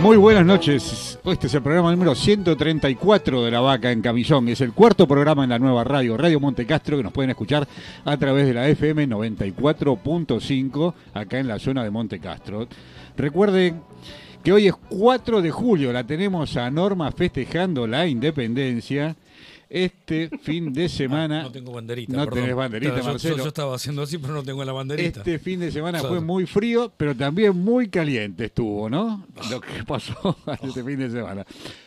Muy buenas noches. Este es el programa número 134 de La Vaca en Camillón. Es el cuarto programa en la nueva radio, Radio Monte Castro, que nos pueden escuchar a través de la FM 94.5 acá en la zona de Monte Castro. Recuerden que hoy es 4 de julio, la tenemos a Norma festejando la independencia. Este fin de semana. No tengo banderita. No perdón. tenés banderita, Claro, yo- Marcelo. Yo, estaba haciendo así, pero no tengo la banderita. Este fin de semana Claro. fue muy frío, pero también muy caliente estuvo, ¿no? Lo que pasó este fin de semana.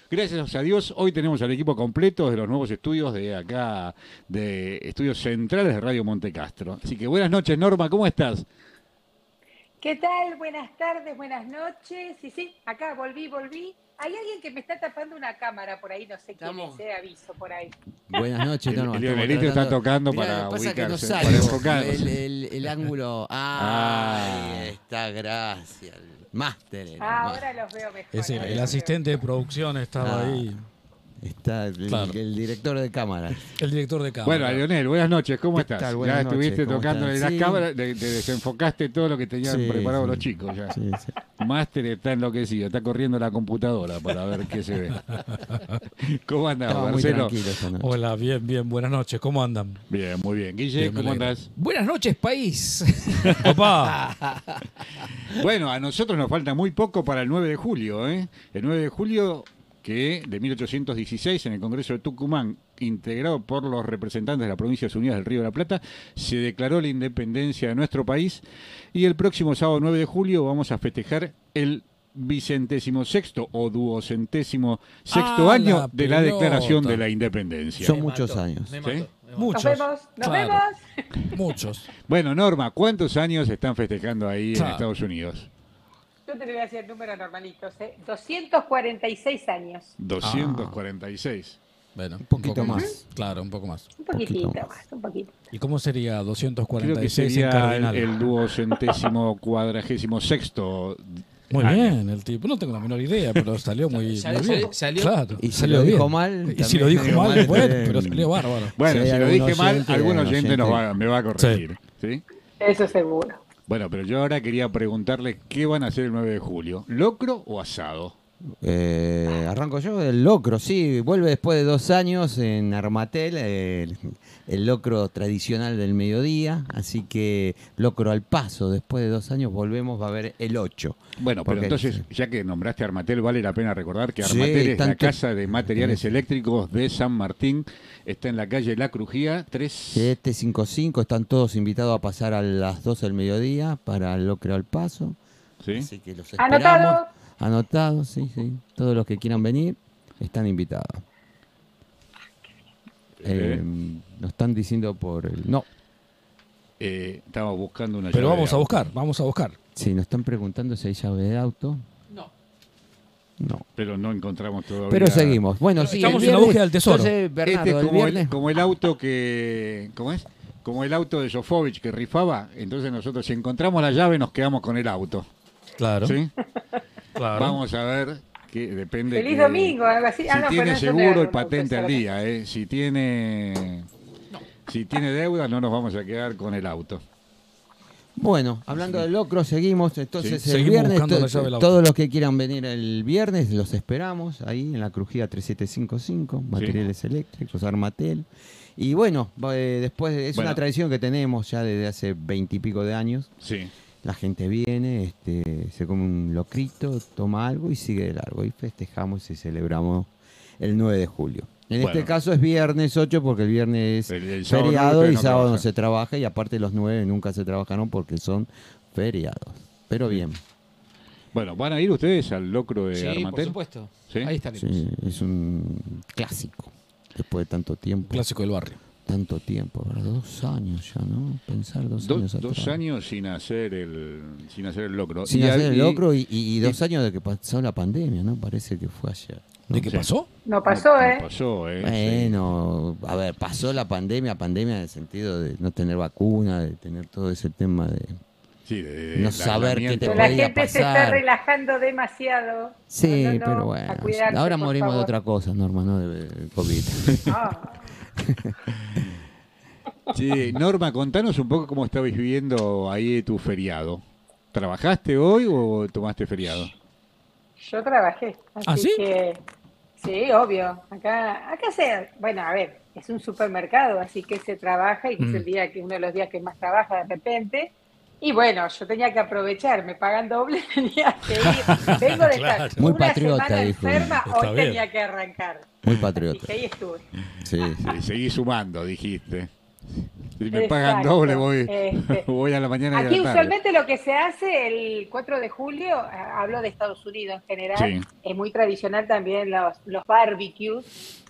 Gracias a Dios, hoy tenemos al equipo completo de los nuevos estudios de acá, de estudios centrales de Radio Monte Castro. Así que buenas noches, Norma, ¿cómo estás? ¿Qué tal? Buenas tardes, buenas noches. Sí, sí, acá volví, volví. Hay alguien que me está tapando una cámara por ahí, no sé quién Estamos- es, eh, aviso por ahí. Buenas noches, El- Norma. el Leonelito está tocando Mirá, para pasa que no ubicarse, sale para enfocarse. el, el- el ángulo. Ah. Ahí está, gracias. El máster. el Ah, máster. ahora los veo mejor. Es ahora el los asistente de producción estaba Ah. ahí. Está el, Claro. el director de cámara. El director de cámara. Bueno, Leonel, buenas noches, ¿cómo ¿Qué estás? tal? ya estuviste noches, ¿cómo tocando están? las Sí. cámaras, te, te desenfocaste todo lo que tenían Sí, preparado sí. los chicos ya. Sí, sí. Máster está enloquecido, está corriendo la computadora para ver qué se ve. ¿Cómo muy Marcelo? Hola, bien, bien, buenas noches. ¿Cómo andan? Bien, muy bien. Guille, Bien, ¿cómo andás? Buenas noches, país. Papá. Bueno, a nosotros nos falta muy poco para el 9 de julio. ¿eh? El 9 de julio que de 1816 en el Congreso de Tucumán, integrado por los representantes de las Provincias Unidas del Río de la Plata, se declaró la independencia de nuestro país y el próximo sábado 9 de julio vamos a festejar el vicentésimo sexto o duocentésimo sexto Ah, año la de la declaración de la independencia. Son muchos años. Me ¿Sí? mató, me mató. Muchos. Nos vemos, nos Claro, vemos. Muchos. Bueno, Norma, ¿cuántos años están festejando ahí en. Estados Unidos? Yo te lo voy a decir el número normalito, ¿eh? 246 años. 246. Bueno, Un poquito poco más. Claro, un poco más. Un poquitito Poquito más, un poquito. ¿Y cómo sería Creo que 246 en sería el, cardinal? el duocentésimo cuadragésimo sexto. Muy año. bien, el tipo. No tengo la menor idea, pero salió muy, Salió- muy bien. salió- Claro, Y si salió lo dijo bien. mal, Y si lo dijo mal, bueno, pero salió bárbaro. Bueno, Si lo dije mal, oyente, algún algún oyente nos va, me va a corregir. ¿sí? Eso seguro. Bueno, pero yo ahora quería preguntarle qué van a hacer el 9 de julio. ¿Locro o asado? Eh, arranco yo, el locro, sí, vuelve después de dos años en Armatel, el, el locro tradicional del mediodía, así que locro al paso, después de dos años volvemos, va a haber el 8. Bueno, pero Porque- entonces, ya que nombraste Armatel, vale la pena recordar que Sí, Armatel es la tanto- casa de materiales eléctricos de San Martín. Está en la calle La Crujía 3. 755, están todos invitados a pasar a las 12 del mediodía para el locro al paso, ¿sí? así que los esperamos. Anotado. Anotados, sí, sí, todos los que quieran venir están invitados. Eh, Eh, nos están diciendo por el... No, eh, estamos buscando una Pero llave vamos de a auto. buscar, vamos a buscar. sí, nos están preguntando si hay llave de auto. No. No. Pero no encontramos todavía. Pero seguimos. Bueno, sí, Estamos el en la viernes- búsqueda del tesoro. Entonces, Bernardo, este es el como viernes... el, como el auto que. ¿Cómo es? Como el auto de Sofovich que rifaba. Entonces nosotros, si encontramos la llave, nos quedamos con el auto. Claro. ¿Sí? claro. Vamos a ver. Que depende. Feliz que- domingo, algo así. Si Ah, no, pero tiene seguro y patente al día. ¿eh? Si tiene. Si tiene deuda, no nos vamos a quedar con el auto. Bueno, hablando de locro, seguimos. Entonces, Sí. el Seguimos viernes, to- del todos los que quieran venir el viernes, los esperamos ahí en la crujía 3755, materiales eléctricos, Armatel. Y bueno, eh, después es Bueno. una tradición que tenemos ya desde hace veintipico de años. Sí. La gente viene, este, se come un locrito, toma algo y sigue de largo. Y festejamos y celebramos el 9 de julio. En Bueno. este caso es viernes 8 porque el viernes El- el feriado y no sábado no se trabaja y aparte los 9 nunca se trabajaron porque son feriados. Pero bien, Bueno, ¿van a ir ustedes al locro de Sí, por supuesto. ¿Sí? Ahí estaremos. sí, es un clásico. Después de tanto tiempo, Clásico del barrio. tanto tiempo, ¿verdad? dos años ya, ¿no? Pensar dos Do- años dos atrás. años sin hacer el sin hacer el locro. Sin Y hacer el locro y, y- y dos años de que pasó la pandemia, ¿no? Parece que fue ayer. ¿De qué Sí. pasó? No pasó, no- no ¿eh? pasó, ¿eh? Bueno, a ver, pasó la pandemia, pandemia en el sentido de no tener vacuna, de tener todo ese tema de... Sí, de- de- no saber qué te la gente se está relajando demasiado. Sí, No, no, no, pero bueno, cuidarse, ahora morimos de otra cosa, Norma, no de de COVID. Ah, Sí, Norma, contanos un poco cómo estabas viviendo ahí tu feriado. ¿Trabajaste hoy o tomaste feriado? Yo trabajé. Así ¿Ah, sí? que, sí, obvio. Acá, acá se, bueno, a ver, es un supermercado, así que se trabaja y que es Mm. el día que uno de los días que más trabaja de repente. Y bueno, yo tenía que aprovechar, me pagan doble, tenía que ir. Vengo de estar Claro. Muy una patriota, semana dijo. enferma, hoy bien. tenía que arrancar. Muy patriota. que ahí estuve. Sí, sí. Sí, seguí sumando, dijiste. Si me Exacto. pagan doble, voy, Este, voy a la mañana y a Aquí la tarde. usualmente lo que se hace el 4 de julio, ah, hablo de Estados Unidos en general, Sí. es muy tradicional también los, los barbecues,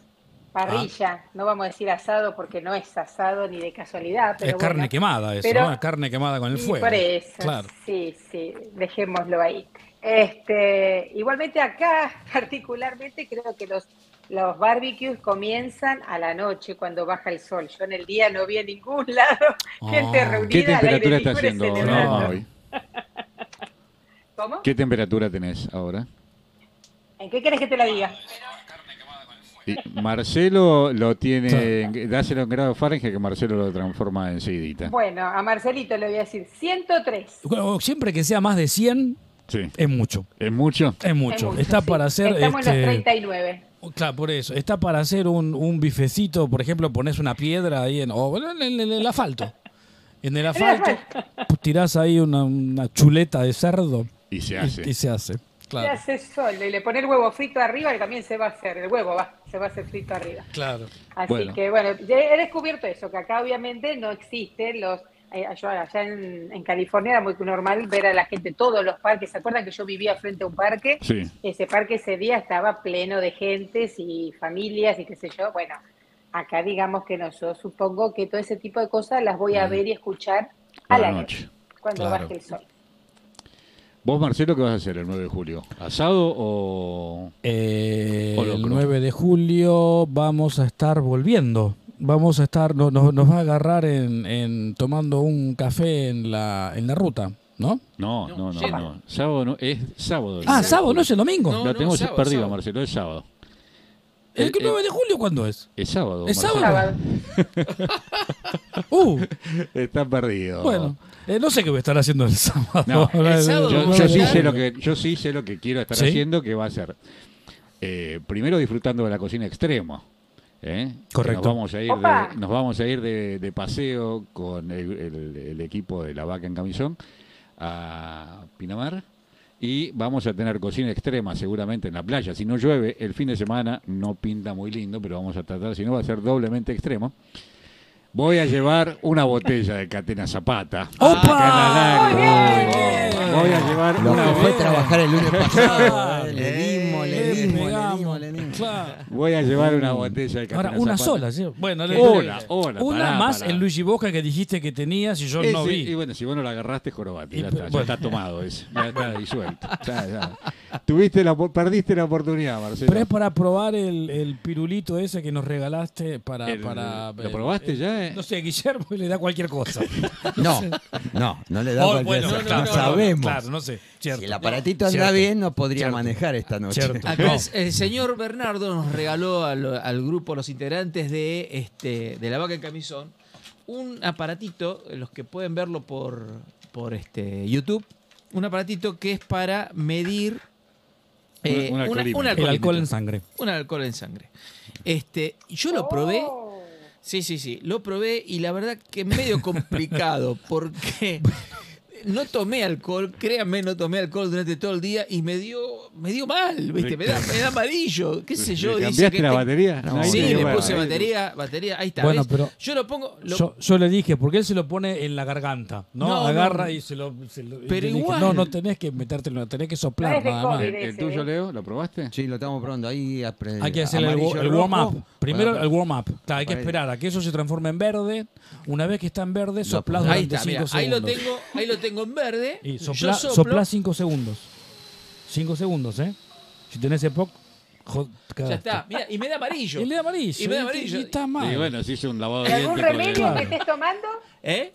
parrilla, no vamos a decir asado porque no es asado ni de casualidad, pero es carne bueno, quemada eso, pero- ¿no? Es carne quemada con el fuego. Por eso, Claro. sí, sí, dejémoslo ahí. Este, igualmente acá, particularmente, creo que los, los barbecues comienzan a la noche cuando baja el sol. Yo en el día no vi en ningún lado gente Ah. reunida ¿Qué temperatura está haciendo. No. hoy? ¿Cómo? ¿Qué temperatura tenés ahora? ¿En qué querés que te la diga? Y Marcelo lo tiene, dáselo en grado Fahrenheit que Marcelo lo transforma en seguidita. Bueno, a Marcelito le voy a decir 103. Bueno, Siempre que sea más de 100, Sí. es mucho. ¿Es mucho? Es mucho. Es mucho, Está sí. para hacer. Estamos en este, los 39. Claro, por eso. Está para hacer un, un bifecito, por ejemplo, pones una piedra ahí en, o en, el- en el asfalto. En el asfalto pues, tirás ahí una, una chuleta de cerdo Y se hace. y, se hace. Se Claro. hace sol y le pone el huevo frito arriba y también se va a hacer. El huevo va, se va a hacer frito arriba. Claro. Así Bueno. que bueno, he descubierto eso, que acá obviamente no existen los... eh, yo allá en, en California era muy normal ver a la gente, todos los parques, ¿se acuerdan que yo vivía frente a un parque? Sí. Ese parque ese día estaba pleno de gentes y familias y qué sé yo. Bueno, acá digamos que no, yo supongo que todo ese tipo de cosas las voy a ver y escuchar a, la la noche, noche. cuando Claro. baje el sol. ¿Vos, Marcelo, qué vas a hacer el 9 de julio? ¿Asado o...? Eh, O el 9 de julio vamos a estar volviendo. Vamos a estar, no- no- nos va a agarrar en, en tomando un café en la, en la ruta, ¿no? No, No, no, no. Sábado no, es sábado. el Ah, 9 de sábado, no es el domingo. No, Lo tenemos sábado, perdido, sábado. Marcelo, es sábado. ¿El Eh, 9 de julio cuándo es? Es sábado. ¿Es Marcelo. sábado? Uh, Está perdido. bueno, eh, no sé qué voy a estar haciendo el sábado. No, el sábado Yo, yo sí sé lo que, yo sí sé lo que quiero estar ¿Sí? haciendo, que va a ser eh, primero disfrutando de la cocina extremo. ¿Eh? Correcto. Nos vamos a ir, de, nos vamos a ir de, de paseo con el, el- el equipo de la vaca en camisón a Pinamar y vamos a tener cocina extrema seguramente en la playa. Si no llueve, el fin de semana no pinta muy lindo, pero vamos a tratar, si no va a ser doblemente extremo. Voy a llevar una botella de Catena Zapata. Voy a llevar Lo una que fue trabajar el lunes pasado. Claro. Voy a llevar una botella de Ahora, una Zapata. sola, ¿sí? Bueno, le- Una, una, Una pará, más pará. el Luigi Boca que dijiste que tenías y yo Ese- no Y vi. bueno, si vos no la agarraste, jorobate. Y Ya, pe- está, ya bueno. está tomado ese. Ya está disuelto. Ya, ya. Tuviste la, perdiste la oportunidad, Marcelo. Pero es para probar el, el pirulito ese que nos regalaste para... El- para ¿lo probaste ya, eh? No sé, Guillermo le da cualquier cosa. No, no, no le da Oh, cualquier bueno, cosa. no sabemos. Claro, no sé. Cierto. Si el aparatito anda Cierto. bien, no podría Cierto. manejar esta noche. Cierto. Acá No. es- el señor Bernardo nos regaló al, al grupo, los integrantes de, este, de La Vaca en Camisón, un aparatito, los que pueden verlo por, por este, YouTube, un aparatito que es para medir eh, Un- un alcoholímetro. un El alcohol en sangre. Un alcohol en sangre. Este, yo lo probé. Oh. Sí, sí, sí. Lo probé y la verdad que es medio complicado porque no tomé alcohol, créanme, no tomé alcohol durante todo el día y me dio, me dio mal, ¿viste? Me da, me da amarillo, qué sé yo. ¿Le dice cambiaste que la te- batería? No, Sí, le puse batería, batería, ahí está. Bueno, ¿ves? pero yo lo pongo. lo- Yo, yo le dije, porque él se lo pone en la garganta, ¿no? Agarra no. y se lo... se lo- Pero le dije, igual. no, no tenés que metértelo, tenés que soplar nada más. ¿El, el tuyo, Leo? ¿Lo probaste? Sí, lo estamos probando ahí. apre- Hay que hacer el, warm-up. Primero Bueno, el warm-up. Claro, hay que esperar a que eso se transforme en verde. Una vez que está en verde, soplás ahí durante está, 5 mira, ahí lo segundos. tengo, ahí lo tengo en verde. Y soplás 5 segundos. 5 segundos, ¿eh? Si tenés EPOC, ya está. Mira, y me da amarillo. Y le da amarillo. Y me da y- amarillo. y está mal. Y bueno, se hizo un lavado ¿Y de algún dientes con remedio que estés tomando? ¿Eh?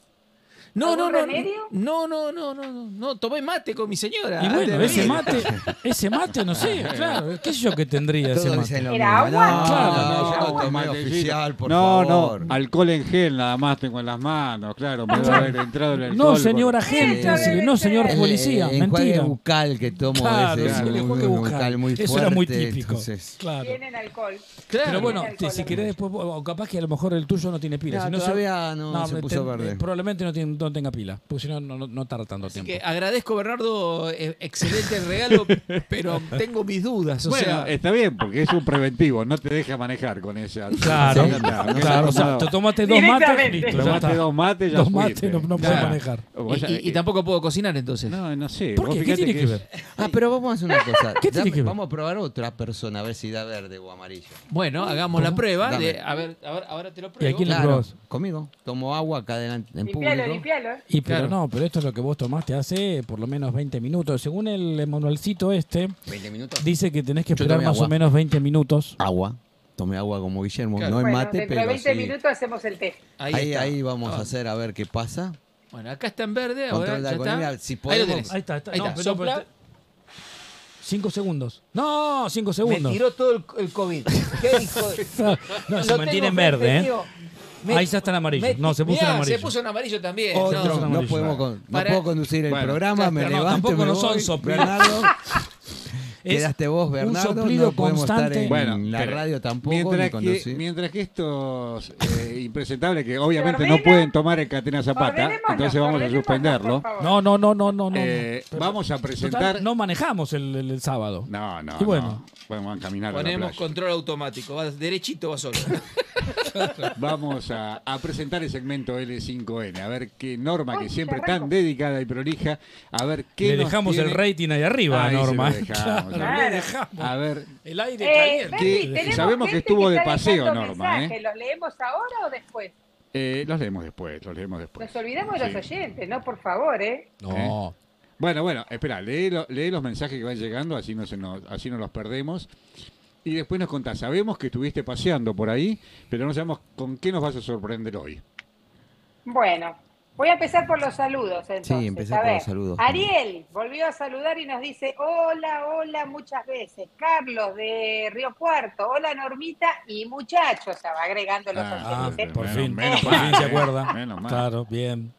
No, no, ¿Algún no, remedio? no, no, no, no, no, no, tomé mate con mi señora. Y bueno, ese mate, ese mate, no sé, claro, qué sé yo que tendría ese Todos mate. lo ¿Era mismo. agua? No, Claro, no, yo no tomé oficial, por no, favor. no, alcohol en gel nada más tengo en las manos, claro, me debe haber entrado el alcohol. No, señor por- agente, Eso sí, no, señor El- El- policía, el mentira. bucal que tomo Claro, ese, el un- un bucal. muy Eso era muy fuerte, típico. entonces- Claro. Tienen alcohol. Claro. Pero bueno, alcohol si querés después, o capaz que a lo mejor el tuyo no tiene pila. No, todavía no se puso verde. Probablemente no, tiene- no tenga pila, porque si no, no, no- tarda tanto Así tiempo. que agradezco, Bernardo, eh, excelente el regalo, pero tengo mis dudas. O bueno, sea, está bien, porque es un preventivo, no te deja manejar con esa. Claro, aunque claro, o sea sea, tomado- te tomaste dos mates, listo, ya Tomaste dos mates, ya Dos fuiste. mates no, no puedes Claro. manejar. Y, sabés y- y tampoco puedo cocinar entonces. No, no sé. ¿Por qué? ¿Qué tiene que ver? Ah, pero vamos a hacer una cosa. ¿Qué tiene Dame- que ver? Vamos a probar otra persona a ver si da verde o amarillo. Bueno, hagamos la prueba. De, a, ver, a ver, ahora te lo ¿Y a pruebo. quién Claro, conmigo. Tomo agua acá adelante en Limpialo, público. limpialo. Y pero Claro. no, pero esto es lo que vos tomaste hace por lo menos 20 minutos. Según el manualcito este, 20 minutos. dice que tenés que esperar más o menos 20 minutos. Agua. Tomé agua como Guillermo. Claro. No es Bueno, mate, dentro pero de 20 sí. minutos hacemos el test. Ahí, Ahí, vamos Ah. a hacer a ver qué pasa. Bueno, acá está en verde. Ahora, ya está. si podemos-. Ahí está, está. Ahí No, está. pero- Cinco segundos. No, cinco Me segundos. tiró todo el, el COVID. ¿Qué hijo de- No, Lo se mantiene en verde, ¿eh? Me- Ahí ya está en amarillo. me- No, se puso en Mirá, amarillo. Se puso en amarillo también. Otro, no, no, amarillo. podemos con- no Para- puedo conducir el Bueno, programa, ya me no, levanto, tampoco me no voy. son. Bernardo, quedaste vos, un Bernardo. soplido no podemos estar constante. en Bueno, la radio tampoco, Mientras ni que, conducir. mientras que estos eh, impresentables que obviamente ordena? no pueden tomar el Catena Zapata, entonces vamos a suspenderlo. No, no, no, no, no. no. Eh, vamos a Total, presentar. no manejamos el, el- el sábado. No, no, Y bueno. Vamos a caminar a la Ponemos playa. control automático. Va derechito, va solo. Vamos a, a presentar el segmento L5N, a ver qué norma que siempre tan dedicada y prolija, a ver qué Le nos dejamos tiene- el rating ahí arriba, Ahí lo Norma. dejamos, Claro, claro. le dejamos. A ver, El aire Eh, caliente. Que- sabemos que estuvo de está paseo, Norma, ¿eh? mensajes. ¿Los leemos ahora o después? eh, los leemos después, los leemos después. Nos olvidamos de los Sí. oyentes, ¿no? Por favor, ¿eh? No. Bueno, bueno, espera, lee, lo- lee los mensajes que van llegando, así no, se nos, así no los perdemos. Y después nos contás, sabemos que estuviste paseando por ahí, pero no sabemos con qué nos vas a sorprender hoy. Bueno, voy a empezar por los saludos entonces. empecé A por los saludos. Ariel volvió a saludar y nos dice hola, hola muchas veces. Carlos de Río Cuarto, hola Normita y muchachos, va agregando los Ah, oyentes. por Menos- fin, menos por mal, fin se acuerda. menos mal. Claro, bien.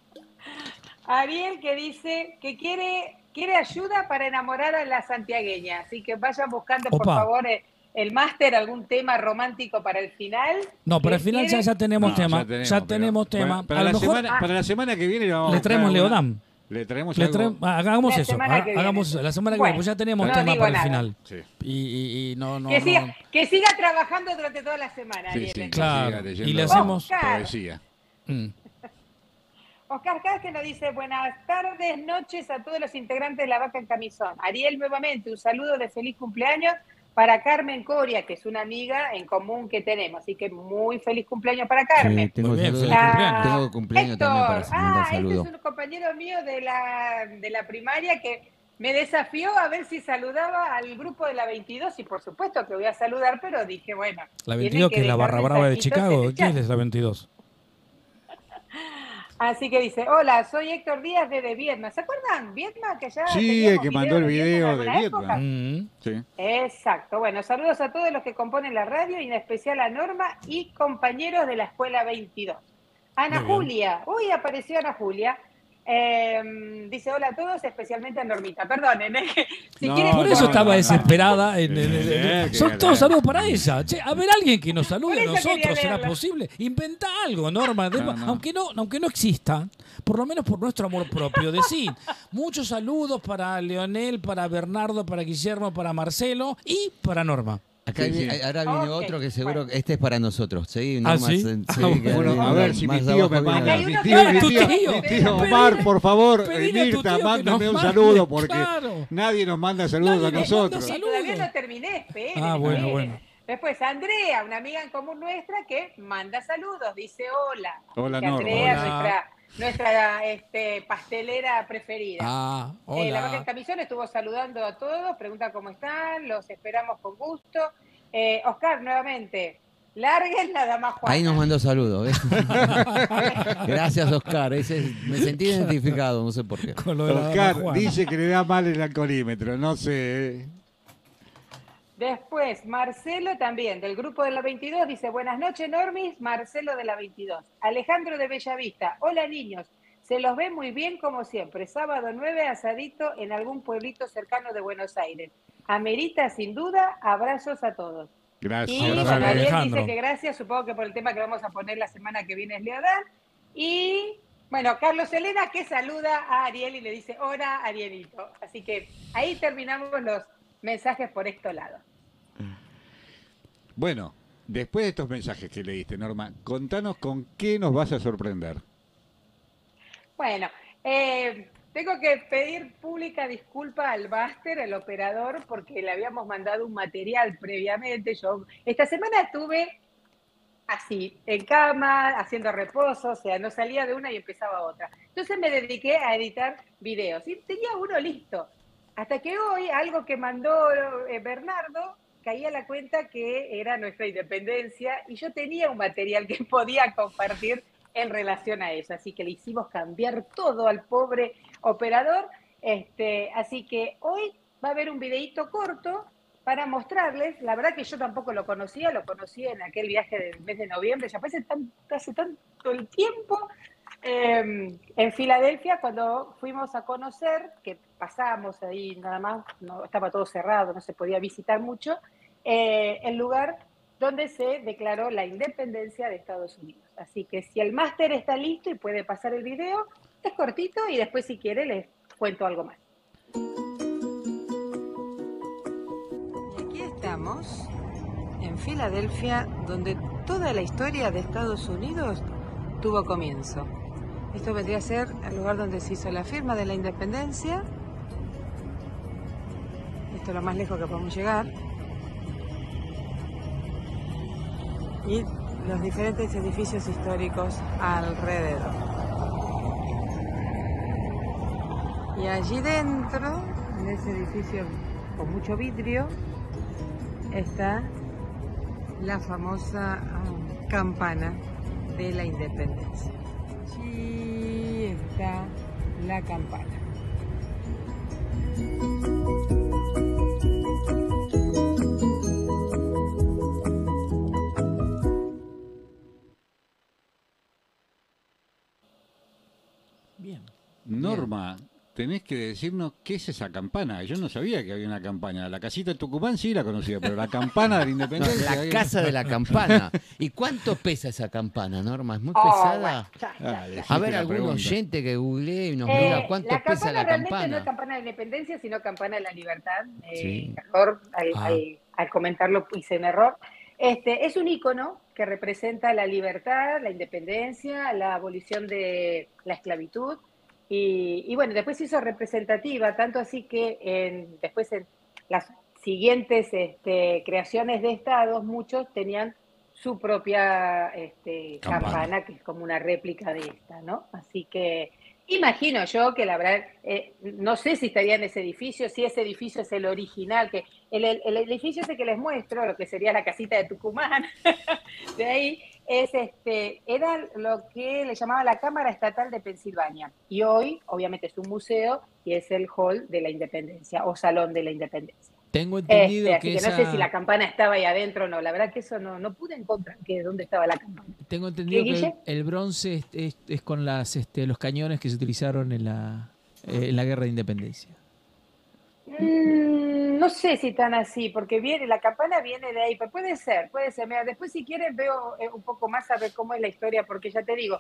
Ariel que dice que quiere, quiere ayuda para enamorar a la santiagueña, así que vayan buscando por Opa. favor eh, el máster, algún tema romántico para el final. No, para el final ya, quiere- ya tenemos No, tema. Ya pero- tenemos, tema. Para, para a la lo mejor semana, para la semana que viene vamos le traemos Leodam. Le traemos Le traemos- ah, hagamos La eso. viene. Hagamos eso. La semana que Bueno, viene, pues ya tenemos no tema para el nada. final. Sí, Y, y- y no, no, que, no. siga, que siga trabajando durante toda la semana. sí, Ariel, sí, Claro, siga y le hacemos- poesía. Mm. Oscar Casque nos dice buenas tardes, noches a todos los integrantes de la vaca en camisón. Ariel, nuevamente, un saludo de feliz cumpleaños para Carmen Coria, que es una amiga en común que tenemos. Así que muy feliz cumpleaños para Carmen. Sí, tengo bien, feliz cumpleaños. Tengo cumpleaños también para ah, este es un compañero mío de la, de la primaria que me desafió a ver si saludaba al grupo de la 22 y por supuesto que voy a saludar, pero dije, bueno. La tienen 22, que es la barra brava de Chicago. ¿Quién es la 22? Así que dice, hola, soy Héctor Díaz desde Vietnam. ¿Se acuerdan? Vietnam, que ya Sí, el que mandó el video de Vietnam. Mm. Sí. Exacto. Bueno, saludos a todos los que componen la radio y en especial a Norma y compañeros de la Escuela 22. Ana. Julia. Uy, apareció Ana Julia. Eh, dice hola a todos, especialmente a Normita. Perdonen, ¿eh? si No, quieren- Por eso estaba desesperada. en- en- en- en- que son todos saludos para ella. Che, a ver, alguien que nos salude a nosotros, ¿será posible? Inventa algo, Norma. De- No, no. Aunque, no, aunque no exista, por lo menos por nuestro amor propio. Decir, muchos saludos para Leonel, para Bernardo, para Guillermo, para Marcelo y para Norma. Acá Sí, vi- sí. ahora viene Ok, otro que seguro bueno. que este es para nosotros. Seguí, ¿Ah, Norma, sí? Ah, Bueno, viene a ver si mi más tío abajo me viene manda. Mi tío, mi tío, tío. mi tío Pedile- Omar, por favor, tu Mirta, mándame un mande, saludo porque claro. nadie nos manda saludos Nadie a nos nosotros. Sí, todavía Saludos. no terminé, esperen, Ah, bueno, esperen. bueno. Después Andrea, una amiga en común nuestra que manda saludos, dice hola. Hola. Andrea, Hola. nuestra, nuestra este, pastelera preferida. Ah, Eh, la vaca hola. camisón estuvo saludando a todos, pregunta cómo están, los esperamos con gusto. Eh, Oscar, nuevamente, Larguen la dama Juana. Ahí nos mandó saludos. Gracias, Oscar. Ese es- me sentí identificado, no sé por qué. Con lo de la dama Oscar Juana. dice que le da mal el alcoholímetro, no sé. Después, Marcelo también, del grupo de la 22, dice, buenas noches, Normis, Marcelo de la 22. Alejandro de Bellavista, hola niños, se los ve muy bien como siempre. Sábado 9, asadito en algún pueblito cercano de Buenos Aires. Amerita sin duda, abrazos a todos. Gracias. Y Ariel Alejandro. dice que gracias, supongo que por el tema que vamos a poner la semana que viene es Leodán. Y bueno, Carlos Elena que saluda a Ariel y le dice, hola Arielito. Así que ahí terminamos los mensajes por este lado. Bueno, después de estos mensajes que leíste, Norma, contanos con qué nos vas a sorprender. Bueno, eh, tengo que pedir pública disculpa al Buster, el operador, porque le habíamos mandado un material previamente. Yo esta semana estuve así, en cama, haciendo reposo, o sea, no salía de una y empezaba otra. Entonces me dediqué a editar videos y tenía uno listo. Hasta que hoy, algo que mandó eh, Bernardo, caí a la cuenta que era nuestra independencia y yo tenía un material que podía compartir en relación a eso. Así que le hicimos cambiar todo al pobre operador. Este, así que hoy va a haber un videíto corto para mostrarles. La verdad que yo tampoco lo conocía, lo conocí en aquel viaje del mes de noviembre, ya fue hace, tan- hace tanto el tiempo. eh, en Filadelfia, cuando fuimos a conocer, que pasábamos ahí nada más, no, estaba todo cerrado, no se podía visitar mucho, eh, el lugar donde se declaró la independencia de Estados Unidos. Así que si el máster está listo y puede pasar el video, es cortito y después si quiere les cuento algo más. Aquí estamos, en Filadelfia, donde toda la historia de Estados Unidos tuvo comienzo. Esto vendría a ser el lugar donde se hizo la firma de la independencia. Esto es lo más lejos que podemos llegar. Y los diferentes edificios históricos alrededor. Y allí dentro, en ese edificio con mucho vidrio, está la famosa ah, campana de la independencia. Allí está la campana. Norma, tenés que decirnos qué es esa campana. Yo no sabía que había una campana. La casita de Tucumán sí la conocía, pero la campana de la No, independencia. la casa de la campana. ¿Y cuánto pesa esa campana, Norma? ¿Es muy Oh, pesada? bueno, ya, ya, Ah, A ver, algún pregunta. oyente que googlee y nos Eh, diga cuánto la pesa campana la realmente campana. no es campana de la independencia, sino campana de la libertad. Eh, Sí. Error, al, Ah. al- al comentarlo hice un error. Este, es un icono que representa la libertad, la independencia, la abolición de la esclavitud. Y, y bueno, después se hizo representativa, tanto así que en- después en las siguientes este, creaciones de estados, muchos tenían su propia este, Campana. campana, que es como una réplica de esta, ¿no? Así que imagino yo que la verdad, eh, no sé si estaría en ese edificio, si ese edificio es el original, que el, el- el edificio ese que les muestro, lo que sería la casita de Tucumán, de ahí, es este, era lo que le llamaba la Cámara Estatal de Pensilvania. Y hoy, obviamente, es un museo y es el Hall de la Independencia o Salón de la Independencia. Tengo entendido Este, así que, esa... no sé si la campana estaba ahí adentro o no. La verdad que eso no, no pude encontrar que dónde estaba la campana. Tengo entendido ¿Qué, que el, bronce es, es- es con las este, los cañones que se utilizaron en la, eh, en la guerra de independencia. Mm, no sé si tan así, porque viene, la campana viene de ahí, pero puede ser, puede ser. Mira, después si quieres veo eh, un poco más a ver cómo es la historia, porque ya te digo,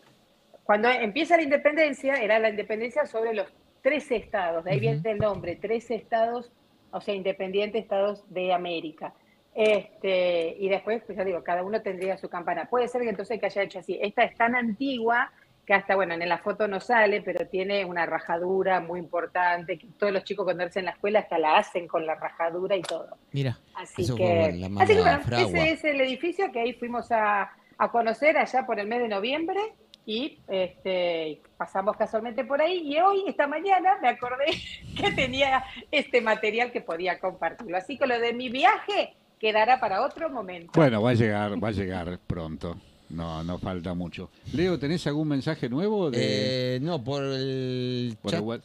cuando empieza la independencia, era la independencia sobre los 13 estados, de ahí viene el nombre, 13 estados, o sea, independientes estados de América. Este, y después, pues ya digo, cada uno tendría su campana. Puede ser que entonces que haya hecho así. Esta es tan antigua que hasta, bueno, en la foto no sale, pero tiene una rajadura muy importante, que todos los chicos cuando hacen la escuela hasta la hacen con la rajadura y todo. Mira, Así que, bueno, la así que bueno, Fragua. ese es el edificio que ahí fuimos a, a conocer allá por el mes de noviembre y este, pasamos casualmente por ahí y hoy, esta mañana, me acordé que tenía este material que podía compartirlo. Así que lo de mi viaje quedará para otro momento. Bueno, va a llegar, va a llegar pronto. No, no falta mucho. Leo, ¿tenés algún mensaje nuevo? De, Eh, no, por el por chat.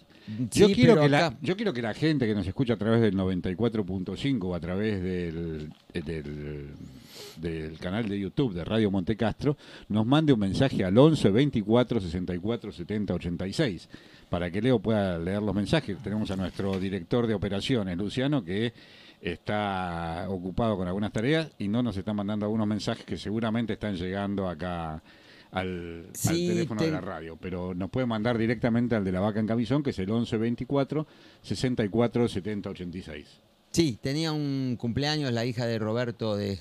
Sí, yo, quiero que la, yo quiero que la gente que nos escucha a través del 94.5 o a través del, eh, del, del canal de YouTube de Radio Montecastro nos mande un mensaje al 11 24 64 70 86 para que Leo pueda leer los mensajes. Tenemos a nuestro director de operaciones, Luciano, que está ocupado con algunas tareas y no nos está mandando algunos mensajes que seguramente están llegando acá al, teléfono te- de la radio, pero nos puede mandar directamente al de la vaca en camisón, que es el 11 24 64 70 86. Sí, tenía un cumpleaños la hija de Roberto de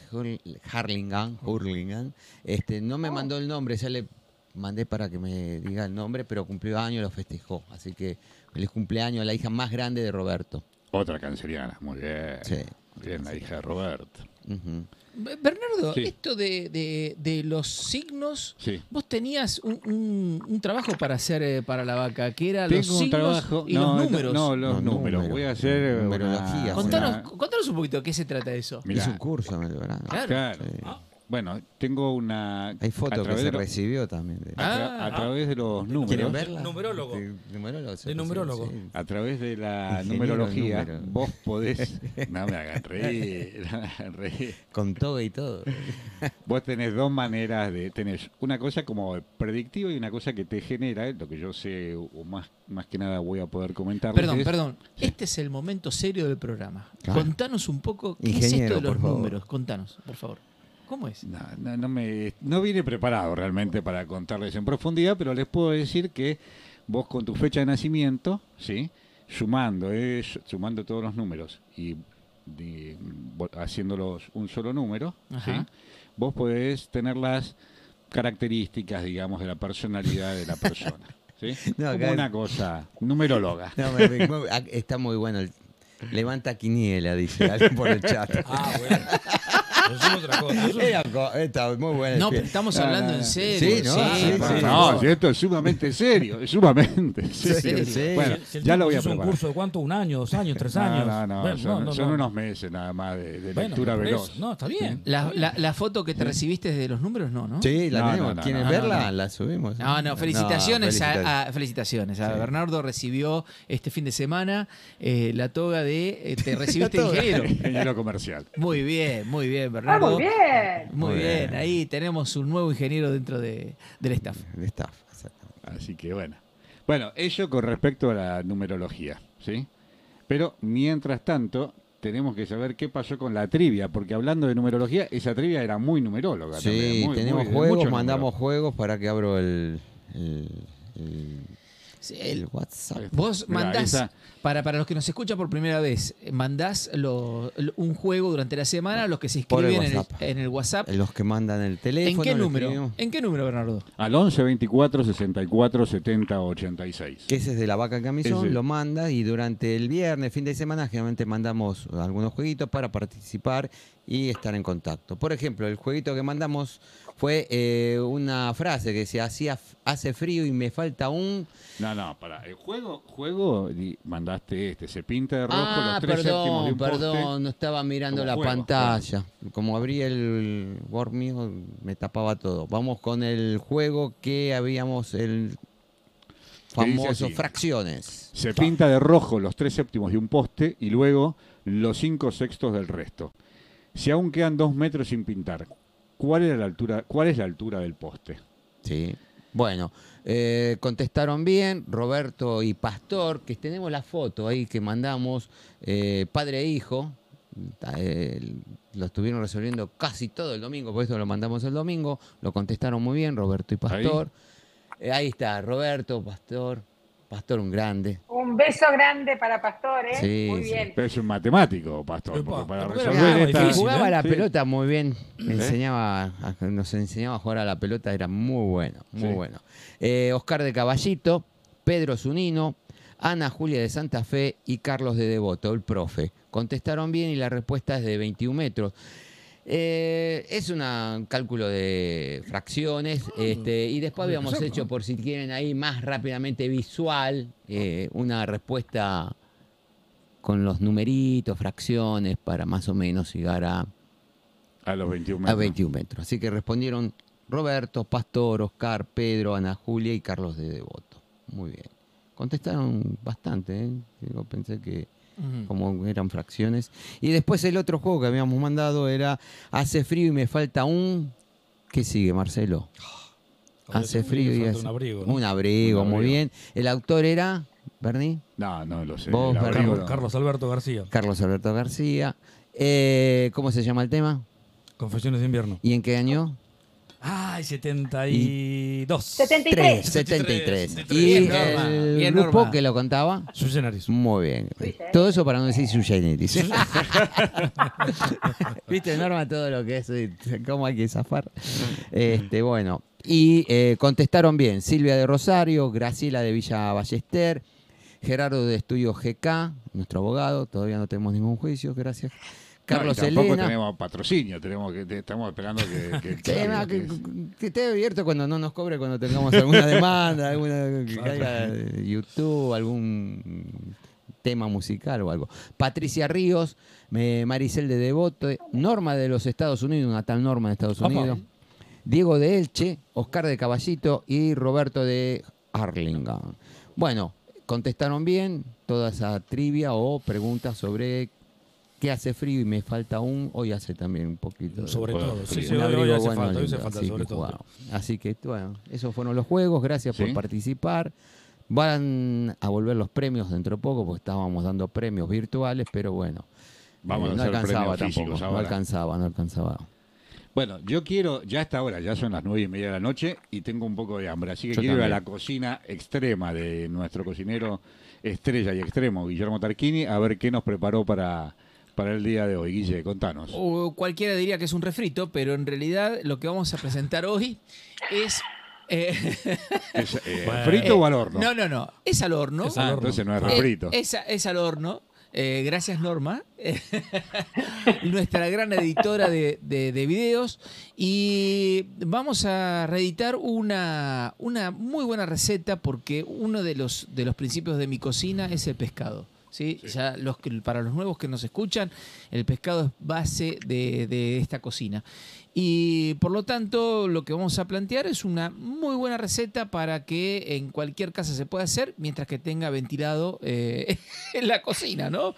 Harlingham, Hurlingham. Este, no me mandó el nombre, ya le mandé para que me diga el nombre, pero cumplió años, lo festejó. Así que feliz cumpleaños a la hija más grande de Roberto. Otra canceriana, muy bien. Sí. Muy bien, la hija de Roberto. Bernardo, Sí. esto de, de- de los signos, Sí. vos tenías un, un- un trabajo para hacer eh, para la vaca, que era Tengo los un signos trabajo. y no, los números. No, los Los números. números. Voy a hacer. una- Numerología, contanos, una- contanos un poquito de qué se trata eso. Mirá, Hizo un curso verano. Claro. claro. Sí. Bueno, tengo una. Hay a fotos que se lo- recibió también. de- a, tra- Ah, a través de los ¿Quieren números. verla? Numerólogo. De, numerólogo, se De recibió, numerólogo. sí. A través de la Ingeniero numerología, número. vos podés. No me hagan reír, no me hagan reír. Con todo y todo. Vos tenés dos maneras de. Tenés una cosa como predictiva y una cosa que te genera, lo que yo sé, o más, más que nada voy a poder comentar. Perdón, perdón. Este es el momento serio del programa. Claro. Contanos un poco qué es esto de los números. Contanos, por favor. ¿Cómo es? No, no, no me, no vine preparado realmente para contarles en profundidad, pero les puedo decir que vos con tu fecha de nacimiento, ¿sí? sumando, eh, su- sumando todos los números y de- haciéndolos un solo número, vos podés tener las características, digamos, de la personalidad de la persona. ¿sí? No, Como acá- una cosa numeróloga. No, me- me- me- ah, está muy bueno. el- levanta quiniela, dice alguien por el chat. Ah, bueno. Eso es otra cosa. Eso es- Era co- está muy bueno. No, pero estamos hablando en serio. sí, ¿no? Sí, por sí. no, si esto es sumamente serio, es sumamente serio. sí. Bueno, si el ya lo voy a hizo un preparar. curso de cuánto, un año, dos años, tres No, años. No, no, Bueno, son, no, son no. unos meses nada más de, de Bueno, lectura eso. veloz. No, está bien. La, la- la foto que te recibiste de los números, no, ¿no? Sí, la tenemos. no, no, ¿Quieren no, verla? no, no. La subimos. No, no, felicitaciones, No, a, a- felicitaciones. A. Bernardo recibió este fin de semana eh, la toga de eh, te recibiste ingeniero. Ingeniero comercial. Muy bien, muy bien, Ah, muy bien. Muy Muy bien, bien. ahí tenemos un nuevo ingeniero dentro de, del staff. De staff, exactamente. Así que bueno. Bueno, eso con respecto a la numerología, ¿sí? Pero mientras tanto, tenemos que saber qué pasó con la trivia, porque hablando de numerología, esa trivia era muy numeróloga. Sí, también, muy- tenemos muy- juegos, mandamos número. juegos para que abro el, el, el- Sí, el WhatsApp. Vos Mirá, mandás, esa- para, para los que nos escuchan por primera vez, eh, mandás lo- lo- un juego durante la semana a los que se el inscriben en el, WhatsApp. en el WhatsApp. Los que mandan el ¿En teléfono. qué lo número? ¿En qué número, Bernardo? Al 11 24 64 70 86. Que ese es de la vaca en camisón, Ese. lo manda y durante el viernes, fin de semana, generalmente mandamos algunos jueguitos para participar y estar en contacto. Por ejemplo, el jueguito que mandamos fue eh, una frase que decía, hacía, hace frío y me falta un... No, no, para el juego, juego mandaste este, se pinta de rojo Ah, los tres séptimos de perdón, un poste. perdón, no estaba mirando la juego, pantalla. Como abría el Word mío, me tapaba todo. Vamos con el juego que habíamos, el famoso. Fracciones. Se pinta de rojo los tres séptimos de un poste y luego los cinco sextos del resto. Si aún quedan dos metros sin pintar, ¿cuál, era la altura, ¿cuál es la altura del poste? Sí. Bueno, eh, contestaron bien Roberto y Pastor, que tenemos la foto ahí que mandamos, eh, padre e hijo. eh, lo estuvieron resolviendo casi todo el domingo, por eso lo mandamos el domingo. Lo contestaron muy bien Roberto y Pastor. Eh, ahí está, Roberto, Pastor. Pastor, un grande. Un beso grande para Pastor, ¿eh? Sí, Muy sí. bien. Pero es un matemático, pastor, Epa, porque para resolver esta... difícil, jugaba ¿eh? la Sí. pelota muy bien, me enseñaba, nos enseñaba a jugar a la pelota, era muy bueno, muy Sí. bueno. Eh, Oscar de Caballito, Pedro Zunino, Ana Julia de Santa Fe y Carlos de Devoto, el profe. Contestaron bien y la respuesta es de 21 metros. Eh, es un cálculo de fracciones este, y después habíamos hecho, por si quieren ahí más rápidamente visual, eh, una respuesta con los numeritos, fracciones, para más o menos llegar a A los 21 a metros. 21 metros. Así que respondieron Roberto, Pastor, Oscar, Pedro, Ana Julia y Carlos de Devoto. Muy bien. Contestaron bastante, ¿eh? Yo pensé que Como eran fracciones. Y después el otro juego que habíamos mandado era Hace frío y me falta un... ¿Qué sigue, Marcelo? Hace frío y falta hace... un abrigo. ¿no? Un abrigo, Un muy bien. El autor era, Bernie, No, no lo sé. Vos, El abrigo Carlos- no. Carlos Alberto García. Carlos Alberto García. Eh, ¿Cómo se llama el tema? Confesiones de invierno. ¿Y en qué año? Ay, 72. 73. 73. 73. Y Norma. el Bien, grupo Norma. que lo contaba. Sui generis. Muy bien. Todo eso para no decir su generis. ¿Viste, Norma, todo lo que es? eh, ¿Cómo hay que zafar? Este, bueno. Y eh, contestaron bien. Silvia de Rosario, Graciela de Villa Ballester, Gerardo de Estudio GK, nuestro abogado. Todavía no tenemos ningún juicio, gracias. Carlos No, y tampoco Elena. tenemos patrocinio, tenemos que, te- estamos esperando que, que- que- que- que, que esté abierto cuando no nos cobre, cuando tengamos alguna demanda, alguna que caiga de YouTube, algún tema musical o algo. Patricia Ríos, Maricel de Devoto, Norma de los Estados Unidos, una tal Norma de Estados Opa. Unidos, Diego de Elche, Oscar de Caballito y Roberto de Arlington. Bueno, contestaron bien toda esa trivia o preguntas sobre qué hace frío y me falta un, hoy hace también un poquito. de- Sobre todo. Sí, sí, hoy, hace bueno, falta, hoy hace lindo, falta así sobre que, todo. wow. Así que, bueno, esos fueron los juegos. Gracias por participar. Van a volver los premios dentro de poco, porque estábamos dando premios virtuales, pero bueno. Vamos eh, a no hacer alcanzaba tampoco. No alcanzaba, no alcanzaba. Bueno, yo quiero, ya hasta ahora, ya son las nueve y media de la noche y tengo un poco de hambre, así que Yo quiero ir a la cocina extrema de nuestro cocinero estrella y extremo, Guillermo Tarquini, a ver qué nos preparó para, para el día de hoy. Guille, contanos. O cualquiera diría que es un refrito, pero en realidad lo que vamos a presentar hoy es. eh, ¿Es, eh, Bueno. ¿Frito o al horno? No, no, no. Es al horno. Es al horno. entonces no es refrito. Es, es al horno. Eh, gracias, Norma. Nuestra gran editora de, de- de videos. Y vamos a reeditar una, una muy buena receta porque uno de los, de los principios de mi cocina es el pescado. ¿Sí? Ya los para los nuevos que nos escuchan, el pescado es base de, de esta cocina. Y por lo tanto, lo que vamos a plantear es una muy buena receta para que en cualquier casa se pueda hacer mientras que tenga ventilado eh, en la cocina, ¿no?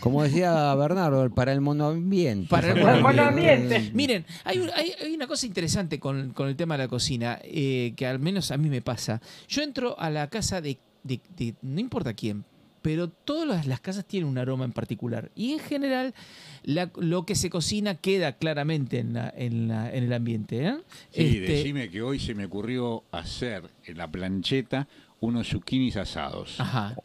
Como decía Bernardo, para el monoambiente. Para el monoambiente. Miren, hay, un- hay- hay una cosa interesante con, con el tema de la cocina, eh, que al menos a mí me pasa. Yo entro a la casa de, de- de no importa quién, pero todas las, las casas tienen un aroma en particular. Y en general, la- lo que se cocina queda claramente en, la- en, la- en el ambiente. ¿eh? Sí, Este, decime que hoy se me ocurrió hacer en la plancheta unos zucchinis asados. Ajá.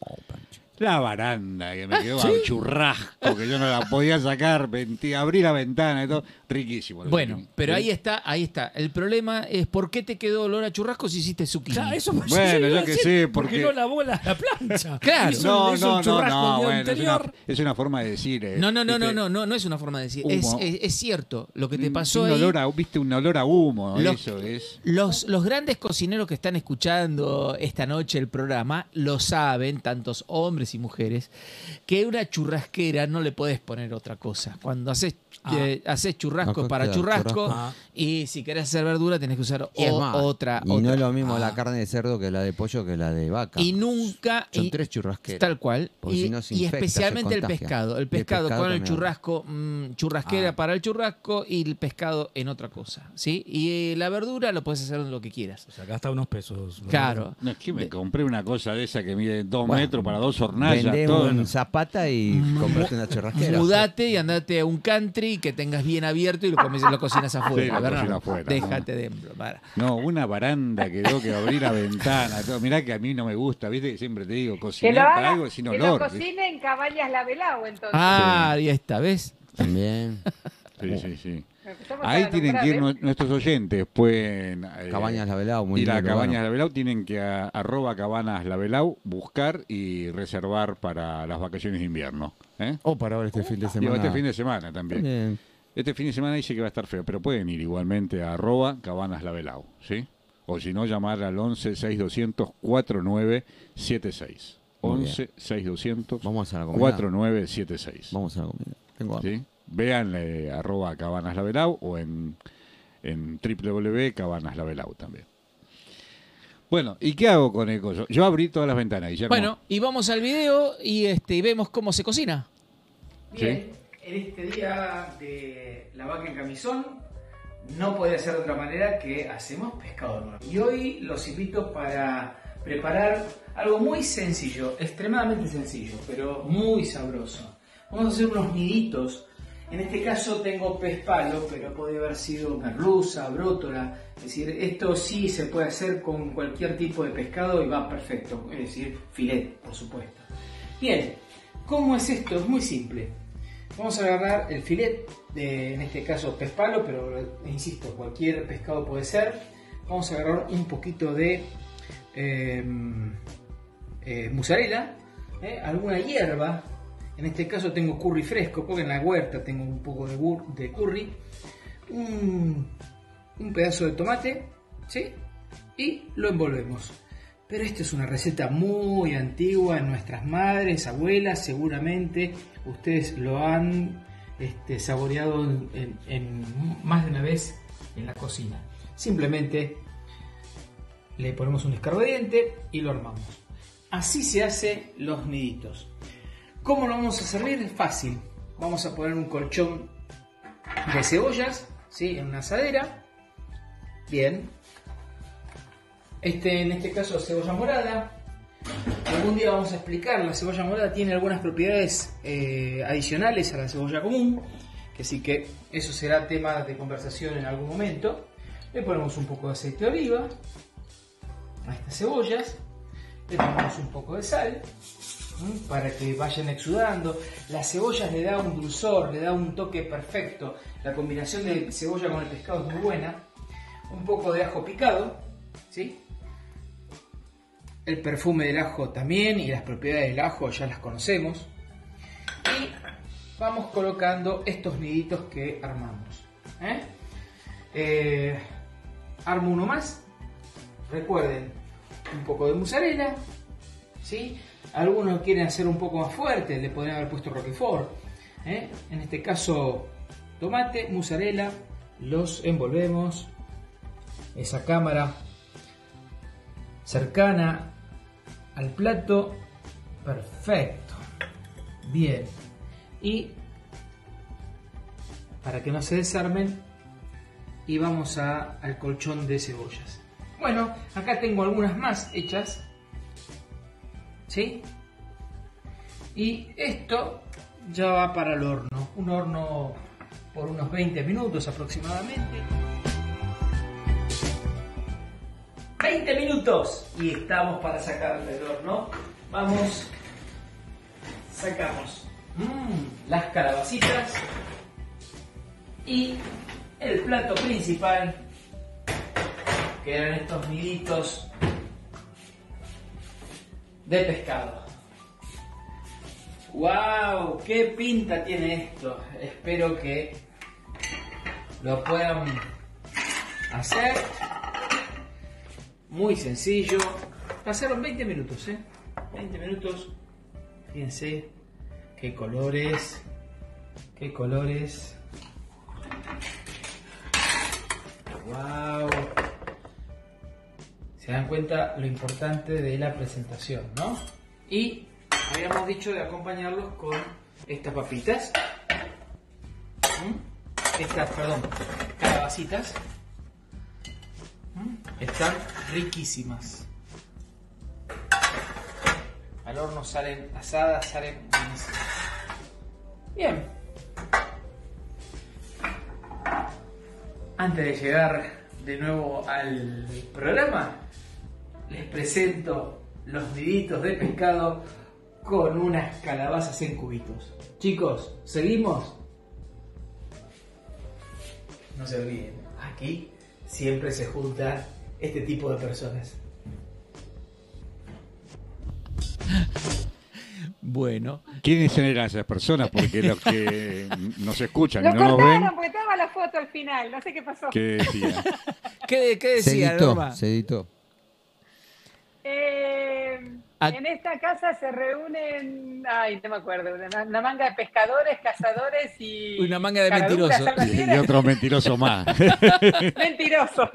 La baranda que me quedó a churrasco, que yo no la podía sacar, venti- abrí la ventana y todo. Riquísimo. Bueno, zucchini. pero ¿Sí? ahí está, ahí está. El problema es por qué te quedó olor a churrasco si hiciste zucchini. Ya, eso Bueno, yo que sé, ¿por qué porque- no lavó la, la plancha? Claro. Hizo- No, hizo no, un no, churrasco no, bueno, es una, es una forma de decir. eh, No, no, no, no, ¿viste? no, no, no es una forma de decir. Es, Humo. es- es cierto. Lo que te Un- pasó un ahí. olor a, viste un olor a humo, eso es. Los, los grandes cocineros que están escuchando esta noche el programa lo saben, tantos hombres y mujeres, que una churrasquera no le puedes poner otra cosa. Cuando haces, Ah. eh, haces churrasco para churrasco, churrasco. Ah. y si querés hacer verdura tenés que usar o- más, otra. Y no es lo mismo Ah. la carne de cerdo que la de pollo que la de vaca. Y nunca... Son y- tres churrasqueras. Tal cual. Porque Y, si no se y infecta, se especialmente el pescado. El el pescado, pescado con el churrasco, mm, churrasquera Ah. para el churrasco y el pescado en otra cosa. ¿sí? Y eh, la verdura lo puedes hacer en lo que quieras. O sea, acá está unos pesos. Claro. No, es que me compré una cosa de esa que mide dos Bueno, metros para dos hornallas. Vendé todo. un zapata y compraste una churrasquera. Mudate y andate a un country que tengas bien abierto y lo, comes- lo cocinas afuera. Sí, lo ¿verdad? cocino afuera, Déjate de embromar. No, una baranda quedó que abrí la ventana. Todo. Mirá que a mí no me gusta, viste siempre te digo, cocinar para algo sin que lo olor. cocine en cabañas la velao, entonces. Ah, ahí está, ¿ves? También. Sí, sí, sí. Ahí a tienen nombrar, que ir ¿eh? nue- nuestros oyentes, pueden... eh, Cabañas La Velao, muy y la lindo Cabañas Velau tienen que a, arroba Cabanas La Velau buscar y reservar para las vacaciones de invierno. ¿Eh? O para ahora este fin de Digo, semana. este fin de semana también. También. Este fin de semana dice que va a estar feo, pero pueden ir igualmente a arroba Cabanas La Velau, ¿sí? O si no, llamar al 11 6200 4976. Muy bien. 11 6200 Vamos a la comida. 4976. Vamos a la comida. Tengo hambre. ¿Sí? vean arroba Cabanas Labelau o en, en www.cabanaslabelau también. Bueno, ¿y qué hago con el coso? Yo abrí todas las ventanas, Guillermo. Bueno, y vamos al video y, este, y vemos cómo se cocina. Bien, en este día de la vaca en camisón no puede ser de otra manera que hacemos pescado nuevo. Y hoy los invito para preparar algo muy sencillo, extremadamente sencillo, pero muy sabroso. Vamos a hacer unos niditos. En este caso tengo pez palo, pero puede haber sido merluza, brótola. Es decir, esto sí se puede hacer con cualquier tipo de pescado y va perfecto. Es decir, filet, por supuesto. Bien, ¿cómo es esto? Es muy simple. Vamos a agarrar el filet, de, en este caso pez palo, pero insisto, cualquier pescado puede ser. Vamos a agarrar un poquito de eh, eh, mozzarella, eh, alguna hierba. En este caso tengo curry fresco, porque en la huerta tengo un poco de, curry. Un, pedazo de tomate, ¿sí? Y lo envolvemos. Pero esta es una receta muy antigua nuestras madres, abuelas, seguramente ustedes lo han este, saboreado en, más de una vez en la cocina. Simplemente le ponemos un escarbadiente y lo armamos. Así se hace los niditos. ¿Cómo lo vamos a servir? Es fácil. Vamos a poner un colchón de cebollas, ¿sí? En una asadera. Bien. Este, en este caso, cebolla morada. Algún día vamos a explicar, la cebolla morada tiene algunas propiedades eh, adicionales a la cebolla común, que sí que eso será tema de conversación en algún momento. Le ponemos un poco de aceite de oliva a estas cebollas, le ponemos un poco de sal para que vayan exudando. Las cebollas le da un dulzor, le da un toque perfecto. La combinación de cebolla con el pescado es muy buena. Un poco de ajo picado, ¿sí? El perfume del ajo también y las propiedades del ajo ya las conocemos. Y vamos colocando estos niditos que armamos. ¿eh? Eh, armo uno más. Recuerden, un poco de mozzarella. ¿sí? Algunos quieren hacer un poco más fuerte, le podrían haber puesto roquefort. ¿eh? En este caso, tomate, mozzarella, los envolvemos. Esa cámara cercana al plato. Perfecto. Bien. Y para que no se desarmen, y vamos a- al colchón de cebollas. Bueno, acá tengo algunas más hechas. ¿Sí? Y esto ya va para el horno. Un horno por unos 20 minutos aproximadamente. 20 minutos y estamos para sacar del horno. Vamos, sacamos mm, las calabacitas y el plato principal que eran estos niditos de pescado. ¡Wow! ¡Qué pinta tiene esto! Espero que lo puedan hacer. Muy sencillo. Pasaron 20 minutos, ¿eh? 20 minutos. Fíjense qué colores. Qué colores. ¡Wow! Se dan cuenta lo importante de la presentación, ¿no? Y habíamos dicho de acompañarlos con estas papitas. ¿Mm? Estas, perdón, calabacitas. ¿Mm? Están riquísimas. Al horno salen asadas, salen buenísimas. Bien. Antes de llegar de nuevo al programa, les presento los niditos de pescado con unas calabazas en cubitos. Chicos, ¿seguimos? No se olviden, aquí siempre se juntan este tipo de personas. Bueno, ¿Quiénes eran esas personas? Porque los que nos escuchan Lo no nos ven, cortaron porque estaba la foto al final, no sé qué pasó. ¿qué decía? ¿qué, qué Se decía editó, Norma? se editó. Eh, A- En esta casa se reúnen, ay, no me acuerdo, una, una manga de pescadores, cazadores y. Una manga de mentirosos. Y, otro mentiroso más. Mentiroso.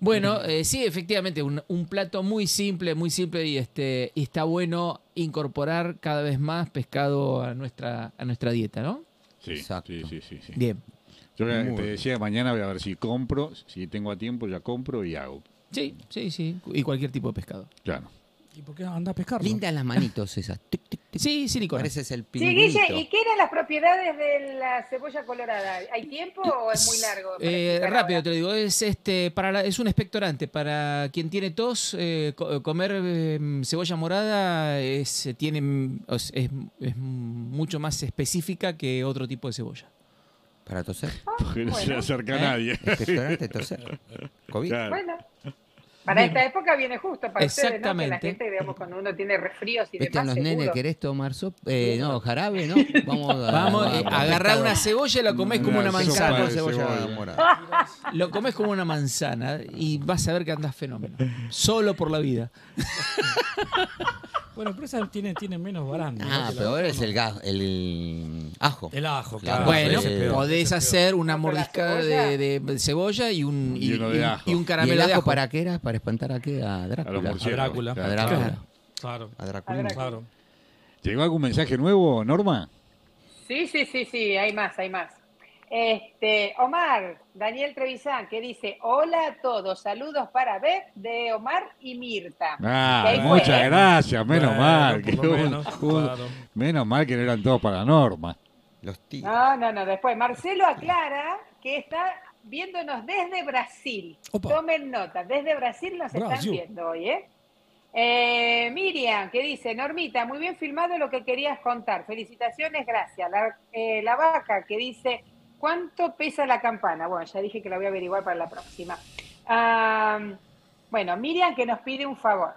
Bueno, eh, sí, efectivamente, un, un plato muy simple, muy simple y este y está bueno incorporar cada vez más pescado a nuestra a nuestra dieta, ¿no? Sí, Exacto. sí, sí, sí, sí. Bien. Yo Muy te decía, mañana voy a ver si compro, si tengo a tiempo ya compro y hago. Sí, sí, sí. Y cualquier tipo de pescado. Claro. ¿Y por qué anda a pescar? Lindas las manitos esas. Tic, tic, tic. Sí, silicona. Pareces el Sí. Guille, ¿y qué eran las propiedades de la cebolla colorada? ¿Hay tiempo o es muy largo? Eh, rápido ahora? te lo digo, es este para la- es un expectorante para quien tiene tos, eh, co- comer eh, cebolla morada es eh, tiene mm, es, es- es mucho más específica que otro tipo de cebolla. Para toser. Porque no se bueno. acerca ¿Eh? nadie. Expectorante, toser. COVID. Claro. Bueno, para esta época viene justo para ustedes, ¿no? Que la Exactamente. gente, digamos, cuando uno tiene resfríos y demás, los nenes. ¿querés tomar sopa? Eh, no, jarabe, ¿no? Vamos a, Vamos, eh, a- agarrar pescado. una cebolla y la comés como Una manzana. Cebolla cebolla. morada. Lo comes como una manzana y vas a ver que andas fenómeno. Solo por la vida. Bueno, pero esa tiene, tiene menos baranda. Ah, ¿no? peor es el gas, el ajo. El ajo, Claro, claro. bueno, ese es peor, podés hacer una No, pero la mordisca cebolla- de, de cebolla y un, y, de y- ajo. y un ¿Y caramelo el de ajo para qué era? ¿Para espantar a qué? A Drácula. A. Drácula. A Claro. Drácula. Claro, A Drácula. claro. ¿Llegó algún mensaje nuevo, Norma? Sí, sí, sí, sí, hay más, hay más. Este, Omar, Daniel Trevisan, que dice, hola a todos, saludos para Beth de Omar y Mirta. Ah, fue, muchas gracias, menos Bueno, mal. que menos, hubo- claro. Menos mal que no eran todos para Norma. Los tigres. No, no, no, después Marcelo aclara que está viéndonos desde Brasil. Opa. Tomen nota, desde Brasil nos están viendo hoy, ¿eh? Eh, Miriam, que dice, Normita, muy bien filmado lo que querías contar. Felicitaciones, gracias. La, eh, la vaca, que dice, ¿cuánto pesa la campana? Bueno, ya dije que la voy a averiguar para la próxima. Ah, bueno, Miriam que nos pide un favor.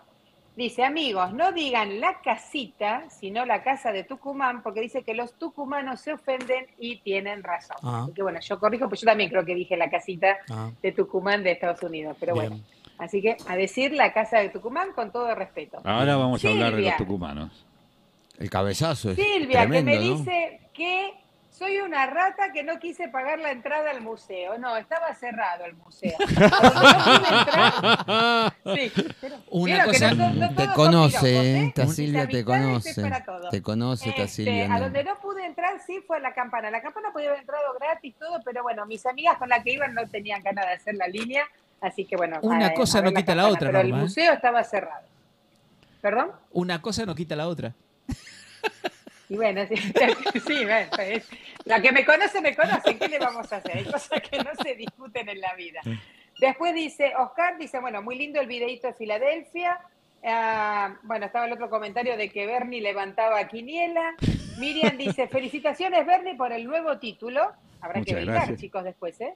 Dice, amigos, no digan la casita, sino la casa de Tucumán, porque dice que los tucumanos se ofenden y tienen razón. Ah. Así que bueno, yo corrijo, pues yo también creo que dije la casita Ah, de Tucumán de Estados Unidos, pero bien. bueno. Así que a decir la casa de Tucumán con todo respeto. Ahora vamos a hablar de los tucumanos. El cabezazo es Silvia, tremendo, que me ¿no? dice que soy una rata que no quise pagar la entrada al museo. No, estaba cerrado el museo. A entrar- Sí, Una cosa- no- no Te conoce, ¿eh? ¿eh? Silvia te conoce. Te conoce Este, Silvia. a ¿no? donde no pude entrar sí fue a la campana. La campana podía haber entrado gratis, todo, pero bueno, mis amigas con las que iban no tenían ganas de hacer la línea, así que bueno. Una a- cosa a no quita la otra, Pero el Norma, ¿eh? museo estaba cerrado. ¿Perdón? Una cosa no quita la otra. Y bueno, sí, sí, bueno, pues, la que me conoce, me conoce. ¿Qué le vamos a hacer? Hay cosas que no se discuten en la vida. Después dice, Oscar dice, bueno, muy lindo el videito de Filadelfia. Ah, bueno, estaba el otro comentario de que Bernie levantaba a Quiniela. Miriam dice, felicitaciones Bernie por el nuevo título. Habrá que Muchas gracias. chicos, después, ¿eh?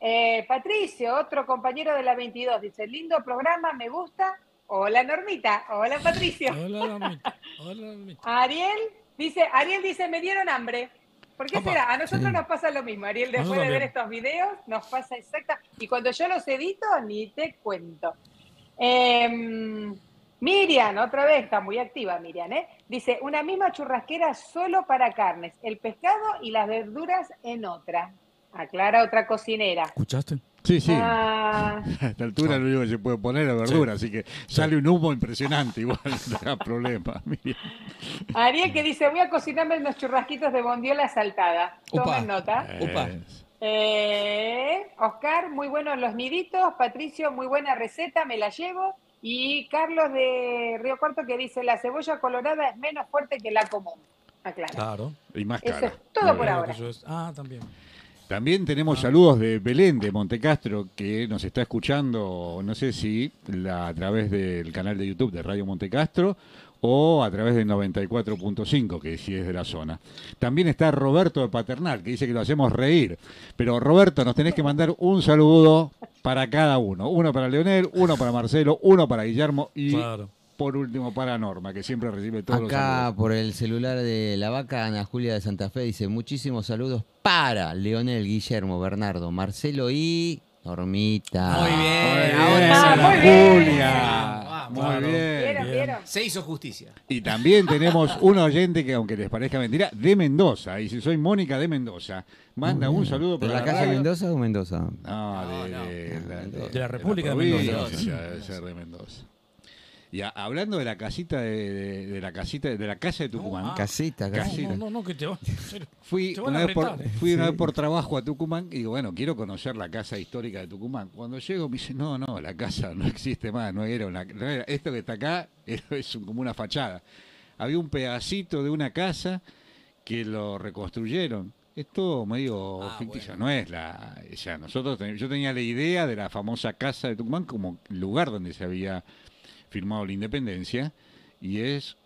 Eh, Patricio, otro compañero de la 22, dice, lindo programa, me gusta. Hola Normita, hola Patricio. Hola, Normita. Hola, Normita. Ariel dice, Ariel dice, me dieron hambre. ¿Por qué Opa. será? A nosotros Sí. nos pasa lo mismo, Ariel, después de ver estos videos, nos pasa exacta. Y cuando yo los edito, ni te cuento. Em, Miriam, otra vez, está muy activa Miriam, ¿eh? Dice, una misma churrasquera solo para carnes, el pescado y las verduras en otra. Aclara otra cocinera. ¿Escuchaste? Sí, sí. Ah, A esta altura lo único que se puede poner es verdura, así que sale un humo impresionante, igual no da problema. Miriam. Ariel que dice, voy a cocinarme unos churrasquitos de bondiola saltada. Upa. Tomen nota. Upa. Es- Eh, Oscar, muy buenos los niditos. Patricio, muy buena receta, me la llevo. Y Carlos de Río Cuarto que dice, la cebolla colorada es menos fuerte que la común. Aclara. Claro. Y más Eso cara. es todo Muy por bien. ahora. Eso es- Ah, también. También tenemos saludos de Belén de Montecastro que nos está escuchando, no sé si la- a través del canal de YouTube de Radio Montecastro o a través del 94.5, que sí es de la zona. También está Roberto de Paternal, que dice que lo hacemos reír. Pero Roberto, nos tenés que mandar un saludo para cada uno. Uno para Leonel, uno para Marcelo, uno para Guillermo y Claro. Por último para Norma, que siempre recibe todos los Acá saludos. por el celular de la vaca, Ana Julia de Santa Fe dice muchísimos saludos para Leonel, Guillermo, Bernardo, Marcelo y Normita. Muy bien. Muy bien, ahora sí. Ah, Ana. Julia. Claro. Muy bien. ¿Vieron? bien. ¿Vieron? Se hizo justicia. Y también tenemos un oyente que, aunque les parezca mentira, de Mendoza. Y si soy Mónica de Mendoza, manda un saludo ¿De para la casa de. Mendoza o Mendoza? No, No, de, no. de la, De la República de Mendoza. debe ser de Mendoza. Y a- hablando de la casita de, de- de la casita de la casa de Tucumán, ah. Casita, No, casita. no, no, no, que te va. fui, te van a una vez, por, eh. fui una vez por trabajo a Tucumán y digo, bueno, quiero conocer la casa histórica de Tucumán. Cuando llego me dice, no, no, la casa no existe más, no era una, no era- esto que está acá es un- como una fachada. Había un pedacito de una casa que lo reconstruyeron. Es todo medio Ah, ficticio, bueno. no es la... O sea, nosotros ten- yo tenía la idea de la famosa casa de Tucumán como lugar donde se había firmado la independencia y es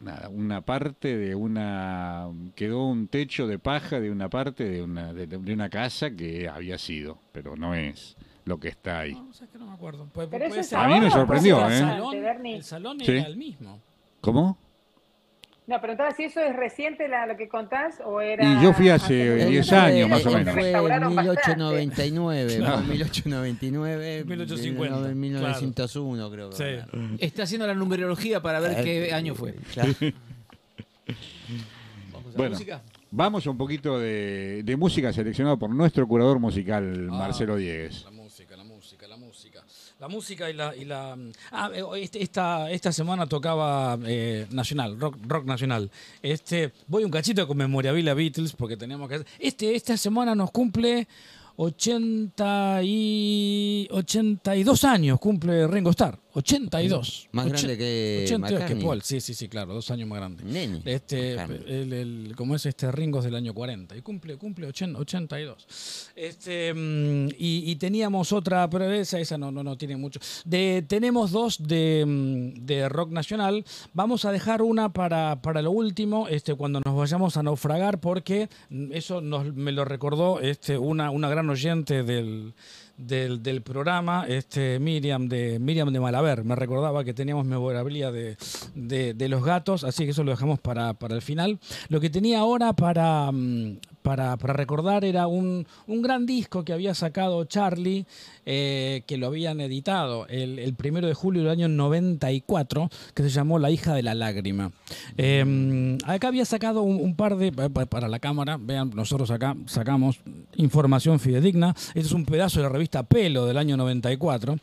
nada, una parte de una quedó un techo de paja de una parte de una de, de una casa que había sido, pero no es lo que está ahí. No, o sea, que no me acuerdo. Puede- Pero puede eso ser. A mí me sorprendió, pues, ¿eh? El bastante, salón, el salón Sí. era el mismo. ¿Cómo? No, preguntaba si eso es reciente la, lo que contás o era. Y yo fui hace anterior. 10 Él años, más o menos. Fue en Restauraron bastante. 1899, Claro. fue 1899, 1850, en 1901 creo que. Sí. Está haciendo la numerología para ver Eh, qué año fue. Claro. Vamos a la Bueno, música. vamos a un poquito de, de música seleccionada por nuestro curador musical, Ah. Marcelo Diegues. La música, la música, la música. La música y la... Y la ah, eh, este- esta, esta semana tocaba eh, Nacional, rock, rock nacional. Este, voy un cachito con memorabilia Beatles porque tenemos que. Este, esta semana nos cumple 80 y 82 años, cumple Ringo Starr. 82. Más grande que 82 que McCartney. Paul, sí, sí, sí, claro, dos años más grande. Nene. Este, el, el- como es este Ringo es del año 40 y cumple, cumple 80, 82. Este, mm, y, y teníamos otra, pero esa, esa no, no, no tiene mucho. De, tenemos dos de, mm, de rock nacional. Vamos a dejar una para, para lo último, este, cuando nos vayamos a naufragar, porque eso nos, me lo recordó este, una, una gran oyente del, del, del programa, este, Miriam de Miriam de Malaver. Me recordaba que teníamos memorabilia de, de, de los gatos, así que eso lo dejamos para, para el final. Lo que tenía ahora para, mm, para, recordar era un, gran disco que había sacado Charlie, eh, que lo habían editado el, primero de julio del año 94, que se llamó La hija de la lágrima. Eh, acá había sacado un, par de, pa- pa- para la cámara, vean, nosotros acá sacamos información fidedigna. Este es un pedazo de la revista Pelo del año 94,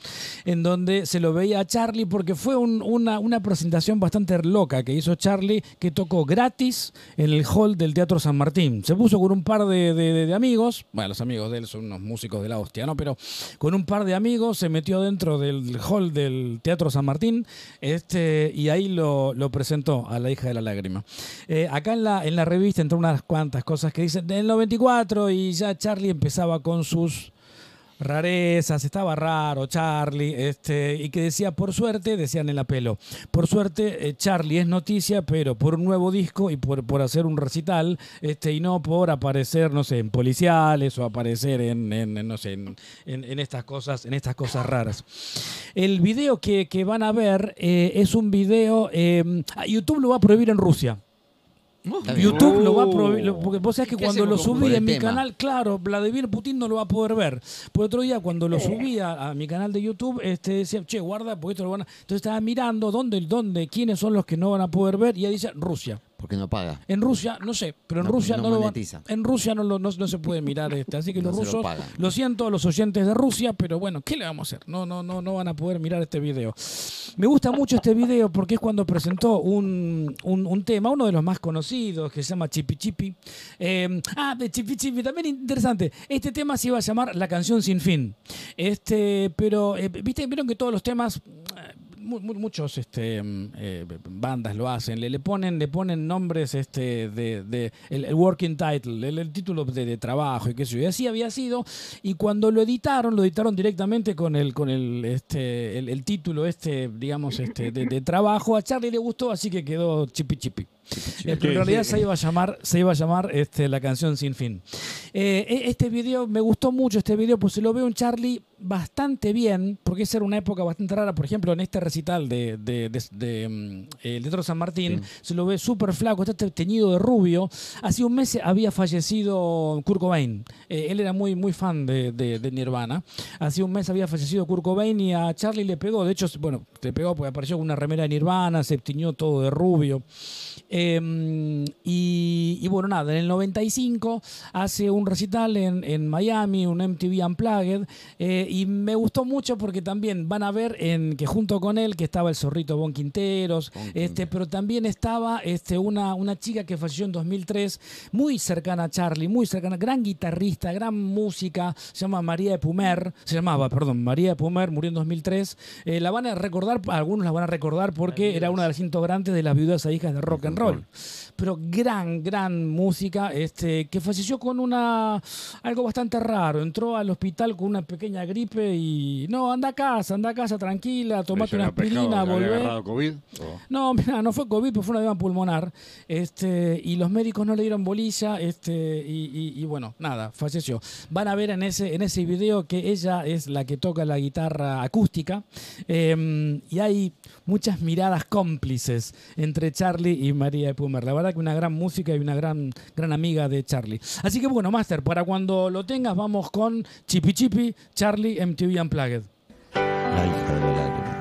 en donde se lo veía a Charlie porque fue un- una, una presentación bastante loca que hizo Charlie, que tocó gratis en el hall del Teatro San Martín. Se puso con un par de, amigos, bueno, los amigos de él son unos músicos de la hostia, ¿no? Pero con un par de amigos se metió dentro del hall del Teatro San Martín este, y ahí lo, presentó a la hija de la lágrima. Eh, acá en la, en la revista, entre unas cuantas cosas que dicen, del 94 y ya Charlie empezaba con sus rarezas, estaba raro Charlie, este, y que decía, por suerte, decían en la pelo, por suerte eh, Charlie es noticia, pero por un nuevo disco y por, por hacer un recital, este, y no por aparecer, no sé, en policiales o aparecer en, en- no sé, en- en estas cosas, en estas cosas raras. El video que, que van a ver eh, es un video, eh, YouTube lo va a prohibir en Rusia. YouTube lo va a Oh. prohibir, lo- porque vos sabés que ¿Qué cuando lo subí en mi tema? canal, claro, Vladimir Putin no lo va a poder ver. Por otro día, cuando lo subí a, a mi canal de YouTube, este, decía, che, guarda, porque esto lo van a... Entonces estaba mirando dónde, dónde, quiénes son los que no van a poder ver, y ahí dice Rusia. Porque no paga. En Rusia, no sé, pero en No, Rusia no no, lo en Rusia no, lo- no, no se puede mirar este, así que los lo rusos, pagan. lo siento a los oyentes de Rusia, pero bueno, ¿qué le vamos a hacer? No, no, no, no van a poder mirar este video. Me gusta mucho este video porque es cuando presentó un, un- un tema, uno de los más conocidos, que se llama Chipi Chipi. Eh, ah, de Chipi Chipi, también interesante. Este tema se iba a llamar La canción sin fin. Este, pero, eh, viste, vieron que todos los temas. eh, muchos este, mm, eh, bandas lo hacen, le, le ponen le ponen nombres este de, de- el, working title, el, el título de, de trabajo y qué sé yo. Y así había sido y cuando lo editaron, lo editaron directamente con el con el este el, el título este, digamos este de, de trabajo. A Charlie le gustó, así que quedó chipi chipi. Eh, pero en realidad se iba a llamar, se iba a llamar este, la canción Sin Fin. Eh, e- este video, me gustó mucho este video, pues se lo veo en Charlie bastante bien, porque esa era una época bastante rara. Por ejemplo, en este recital de, de, de, de, mm, San Martín, se lo ve súper flaco, está teñido de rubio. Hace un mes había fallecido Kurt Cobain. Eh, él era muy, muy fan de, de- de Nirvana. Hace un mes había fallecido Kurt Cobain y a Charlie le pegó. De hecho, bueno, le pegó porque apareció con una remera de Nirvana, se tiñó todo de rubio. Eh, y, y bueno, nada, en el 95 hace un recital en, en Miami, un MTV Unplugged, eh, y me gustó mucho porque también van a ver en que junto con él que estaba el zorrito Bon Quinteros, este, pero también estaba este, una, una chica que falleció en 2003, muy cercana a Charlie, muy cercana, gran guitarrista, gran música, se llama María de Pumer, se llamaba, perdón, María de Pumer, murió en 2003. Eh, la van a recordar, algunos la van a recordar porque era una de las integrantes de las viudas e hijas de rock and roll. Pero gran, gran música, este, que falleció con una algo bastante raro. Entró al hospital con una pequeña gripe y no, anda a casa, anda a casa tranquila, tomate ¿Se una aspirina, volvé. COVID? ¿O? No, mira, no fue COVID, pero fue una edema pulmonar. Este, y los médicos no le dieron bolilla, este, y, y- y bueno, nada, falleció. Van a ver en ese, en ese video que ella es la que toca la guitarra acústica. eh, y hay muchas miradas cómplices entre Charlie y María de Pumer. La verdad que una gran música y una gran, gran amiga de Charlie. Así que bueno, Master, para cuando lo tengas, vamos con Chipi Chipi, Charlie MTV Unplugged. La hija de la lágrima.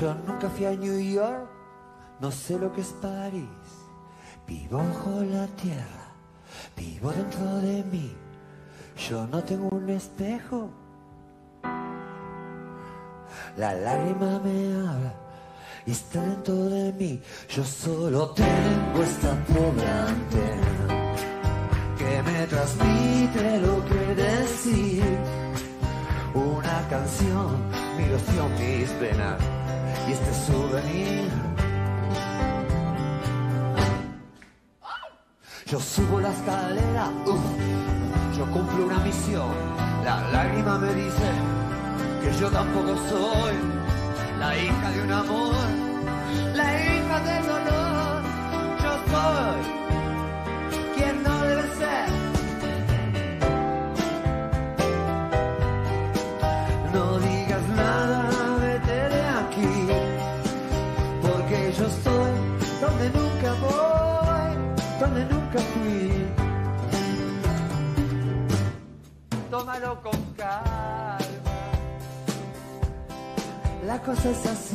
Yo nunca fui a New York, no sé lo que es París. Vivo bajo la tierra, vivo dentro de mí. Yo no tengo un espejo. La lágrima me habla y está dentro de mí. Yo solo tengo esta pobre antena que me transmite lo que decir. Una canción, mi ilusión, mis venas y este souvenir. Yo subo la escalera, uf, yo cumplo una misión. La lágrima me dice que yo tampoco soy la hija de un amor, la hija del dolor. Yo soy la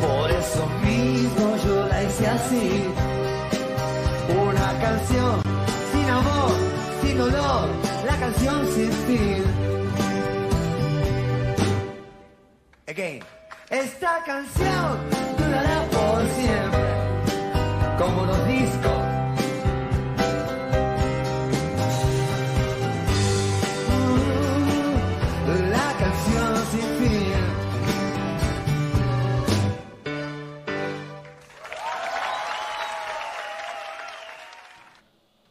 por eso mismo yo la hice así. Una canción sin amor, sin dolor, la canción sin fin. Again. Esta canción durará por siempre, como los discos.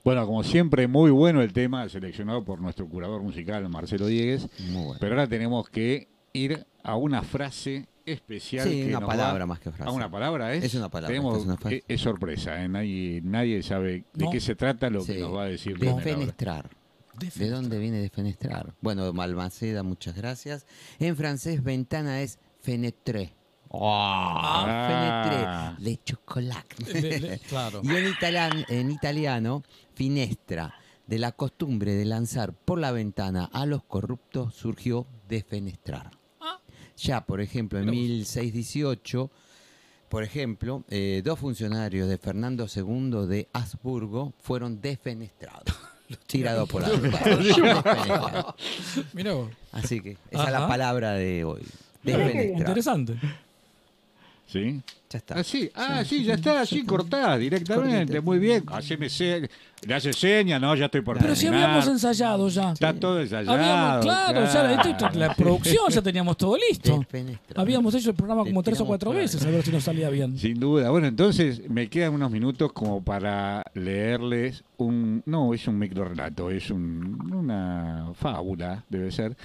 Bueno, como siempre, muy bueno el tema seleccionado por nuestro curador musical, Marcelo Diegues. Muy bueno. Pero ahora tenemos que ir a una frase especial. Sí, que una nos palabra va- más que frase. ¿A una palabra es? Es una palabra, Tenemos- es una frase. es, es sorpresa, ¿eh? nadie, nadie sabe de No. qué se trata lo Sí. que nos va a decir. Defenestrar. ¿De dónde viene defenestrar? Bueno, Malmaceda, muchas gracias. En francés, ventana es fenetré. Ah. Fenetré, de chocolate. Le- le- claro. Y en, italian- en italiano, finestra, de la costumbre de lanzar por la ventana a los corruptos, surgió defenestrar. Ah. Ya, por ejemplo, en 1618, por ejemplo, eh, dos funcionarios de Fernando II de Habsburgo fueron defenestrados. Tirados por la. Así que esa es la palabra de hoy. Interesante. ¿Sí? Ya está. Ah, sí, ah, sí, ya está, así cortá directamente, muy bien. Haceme se... Le hace seña, no, ya estoy por Pero si terminar. habíamos ensayado ya. Está todo ensayado. Habíamos, claro, ya esto- esto- la producción ya teníamos todo listo. Habíamos hecho el programa como tres o cuatro veces a ver si nos salía bien. Sin duda. Bueno, entonces me quedan unos minutos como para leerles un... No, es un microrelato, es un- una fábula, debe ser,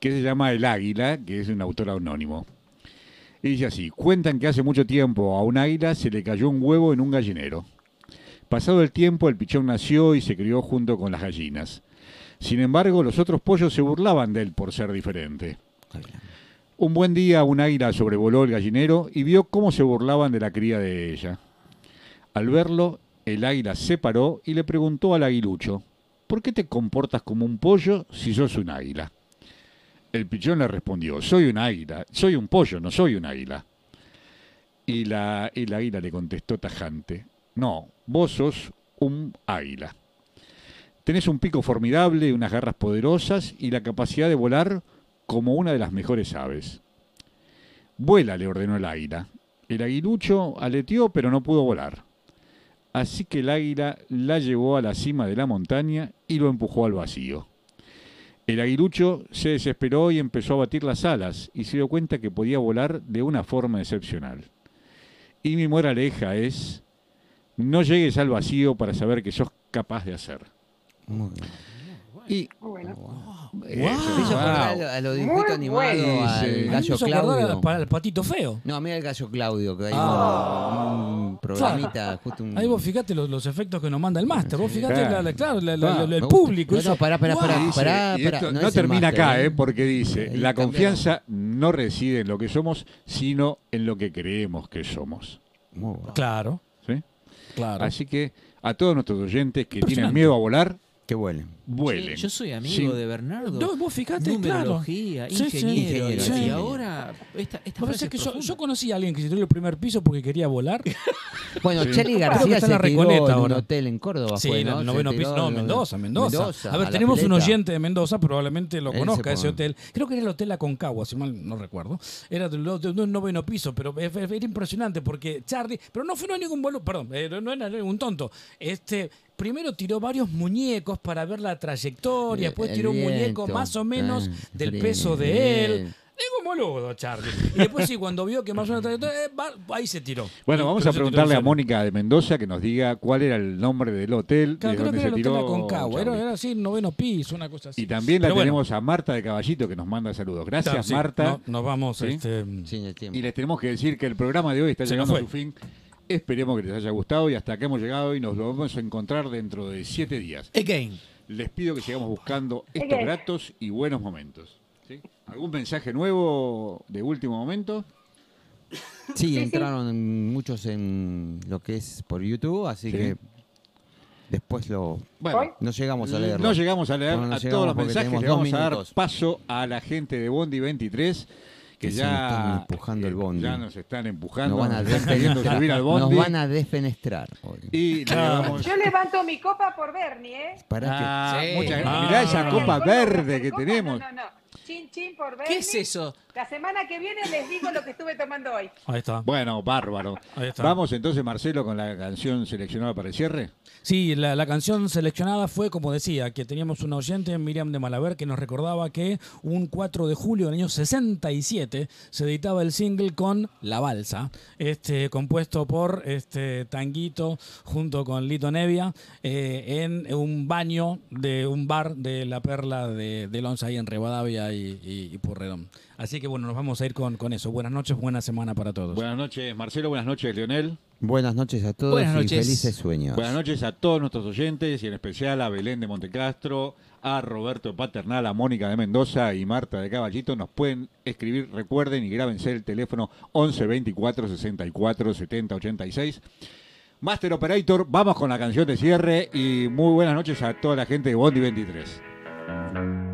que se llama El Águila, que es un autor anónimo. Y dice así, cuentan que hace mucho tiempo a un águila se le cayó un huevo en un gallinero. Pasado el tiempo, el pichón nació y se crió junto con las gallinas. Sin embargo, los otros pollos se burlaban de él por ser diferente. Un buen día un águila sobrevoló el gallinero y vio cómo se burlaban de la cría de ella. Al verlo, el águila se paró y le preguntó al aguilucho, ¿por qué te comportas como un pollo si sos un águila? El pichón le respondió, soy un águila, soy un pollo, no soy un águila. Y la, el águila le contestó tajante, no, vos sos un águila. Tenés un pico formidable, unas garras poderosas y la capacidad de volar como una de las mejores aves. Vuela, le ordenó el águila. El aguilucho aleteó, pero no pudo volar. Así que el águila la llevó a la cima de la montaña y lo empujó al vacío. El aguilucho se desesperó y empezó a batir las alas y se dio cuenta que podía volar de una forma excepcional. Y mi moraleja es, no llegues al vacío para saber que sos capaz de hacer. Muy bien. Y Muy bueno. Me hizo acordar a los dibujitos animados, bueno. al. A mí gallo Claudio. para el patito feo. No, mira el gallo Claudio, que hay Ah. un, un programita, justo un... Ahí vos fijate los, los efectos que nos manda el máster. Vos fijate, Claro. la- la- claro, la- la- Claro. la- el gusta. público. No, no, pará, pará, pará. Guau. Pará, y esto no no, es el termina máster, acá, ¿eh? ¿eh? porque dice, Ahí la cambiaron. confianza no reside en lo que somos, sino en lo que creemos que somos. Muy bueno. Claro, ¿sí? claro. Así que a todos nuestros oyentes que tienen Impresionante. miedo a volar, Que vuelen. vuelen. Yo soy amigo de Bernardo. No, vos fijate, Numerología, claro. Sí, sí. ingeniero. Y- sí. Y ahora, esta, esta frase pensás que es yo, conocí a alguien que se tiró el primer piso porque quería volar. Bueno, que García está se en la tiró Recoleta en un ahora. hotel en Córdoba, Sí, fue, el noveno piso. No, en- Mendoza, Mendoza. Mendoza, a ver, tenemos un oyente de Mendoza, probablemente lo Él conozca se ese hotel. Creo que era el Hotel Aconcagua, si mal no recuerdo. Era de, un noveno piso, pero era impresionante porque Charlie, pero no fue no ningún boludo, perdón, eh, no era un tonto. Este, primero tiró varios muñecos para ver la trayectoria, El- después tiró un muñeco más o menos Ah, del peso de él. Ningún boludo, Charlie. Y después sí, cuando vio que más o menos trayectoria, eh, va- ahí se tiró. Bueno, Y- vamos a preguntarle a. Mónica de Mendoza que nos diga cuál era el nombre del hotel Claro, de creo donde que era se el Hotel tiró Aconcagua. Era, así, noveno piso, una cosa así. Y también la Pero bueno, tenemos a Marta de Caballito que nos manda saludos. Gracias, claro, sí, Marta. no- nos vamos. ¿Sí? Este, Sin el tiempo. Y les tenemos que decir que el programa de hoy está Se llegando a su fin. Esperemos que les haya gustado y hasta acá hemos llegado y nos lo vamos a encontrar dentro de siete días. Again. Les pido que sigamos buscando estos Ok. gratos y buenos momentos. ¿sí? ¿Algún mensaje nuevo de último momento? Sí, entraron muchos en lo que es por YouTube, así Sí. que después lo Bueno, no llegamos a leerlo. no llegamos a leer No, no a llegamos todos los mensajes. Le vamos a dar paso a la gente de Bondi 23 que Que ya nos están empujando el eh, bondi. ya nos están empujando, Nos van a nos están queriendo defenestrar. subir al Nos bondi van a defenestrar hoy. y le damos Yo levanto mi copa por Bernie, ¿eh? Para Ah, Sí. muchas Ah. Mirá esa Ay, copa verde que tenemos. No, no, no. Chin chin por verme. ¿Qué es eso? La semana que viene les digo lo que estuve tomando hoy. Ahí está. Bueno, bárbaro. Ahí está. Vamos entonces, Marcelo, con la canción seleccionada para el cierre. Sí, la, la canción seleccionada fue, como decía, que teníamos una oyente, Miriam de Malaver, que nos recordaba que un 4 de julio del año 67 se editaba el single con La Balsa, este, compuesto por este, Tanguito junto con Lito Nevia eh, en un baño de un bar de La Perla de, de Lonza ahí en Rivadavia y, y, y Purredón. Así que bueno, nos vamos a ir con, con eso. Buenas noches, buena semana para todos. Buenas noches, Marcelo. Buenas noches, Leonel. Buenas noches a todos Buenas y noches. felices sueños. Buenas noches a todos nuestros oyentes y en especial a Belén de Montecastro, a Roberto Paternal, a Mónica de Mendoza y Marta de Caballito. Nos pueden escribir, recuerden y grábense el teléfono 11 24 64 70 86. Master Operator, vamos con la canción de cierre y muy buenas noches a toda la gente de Bondi 23.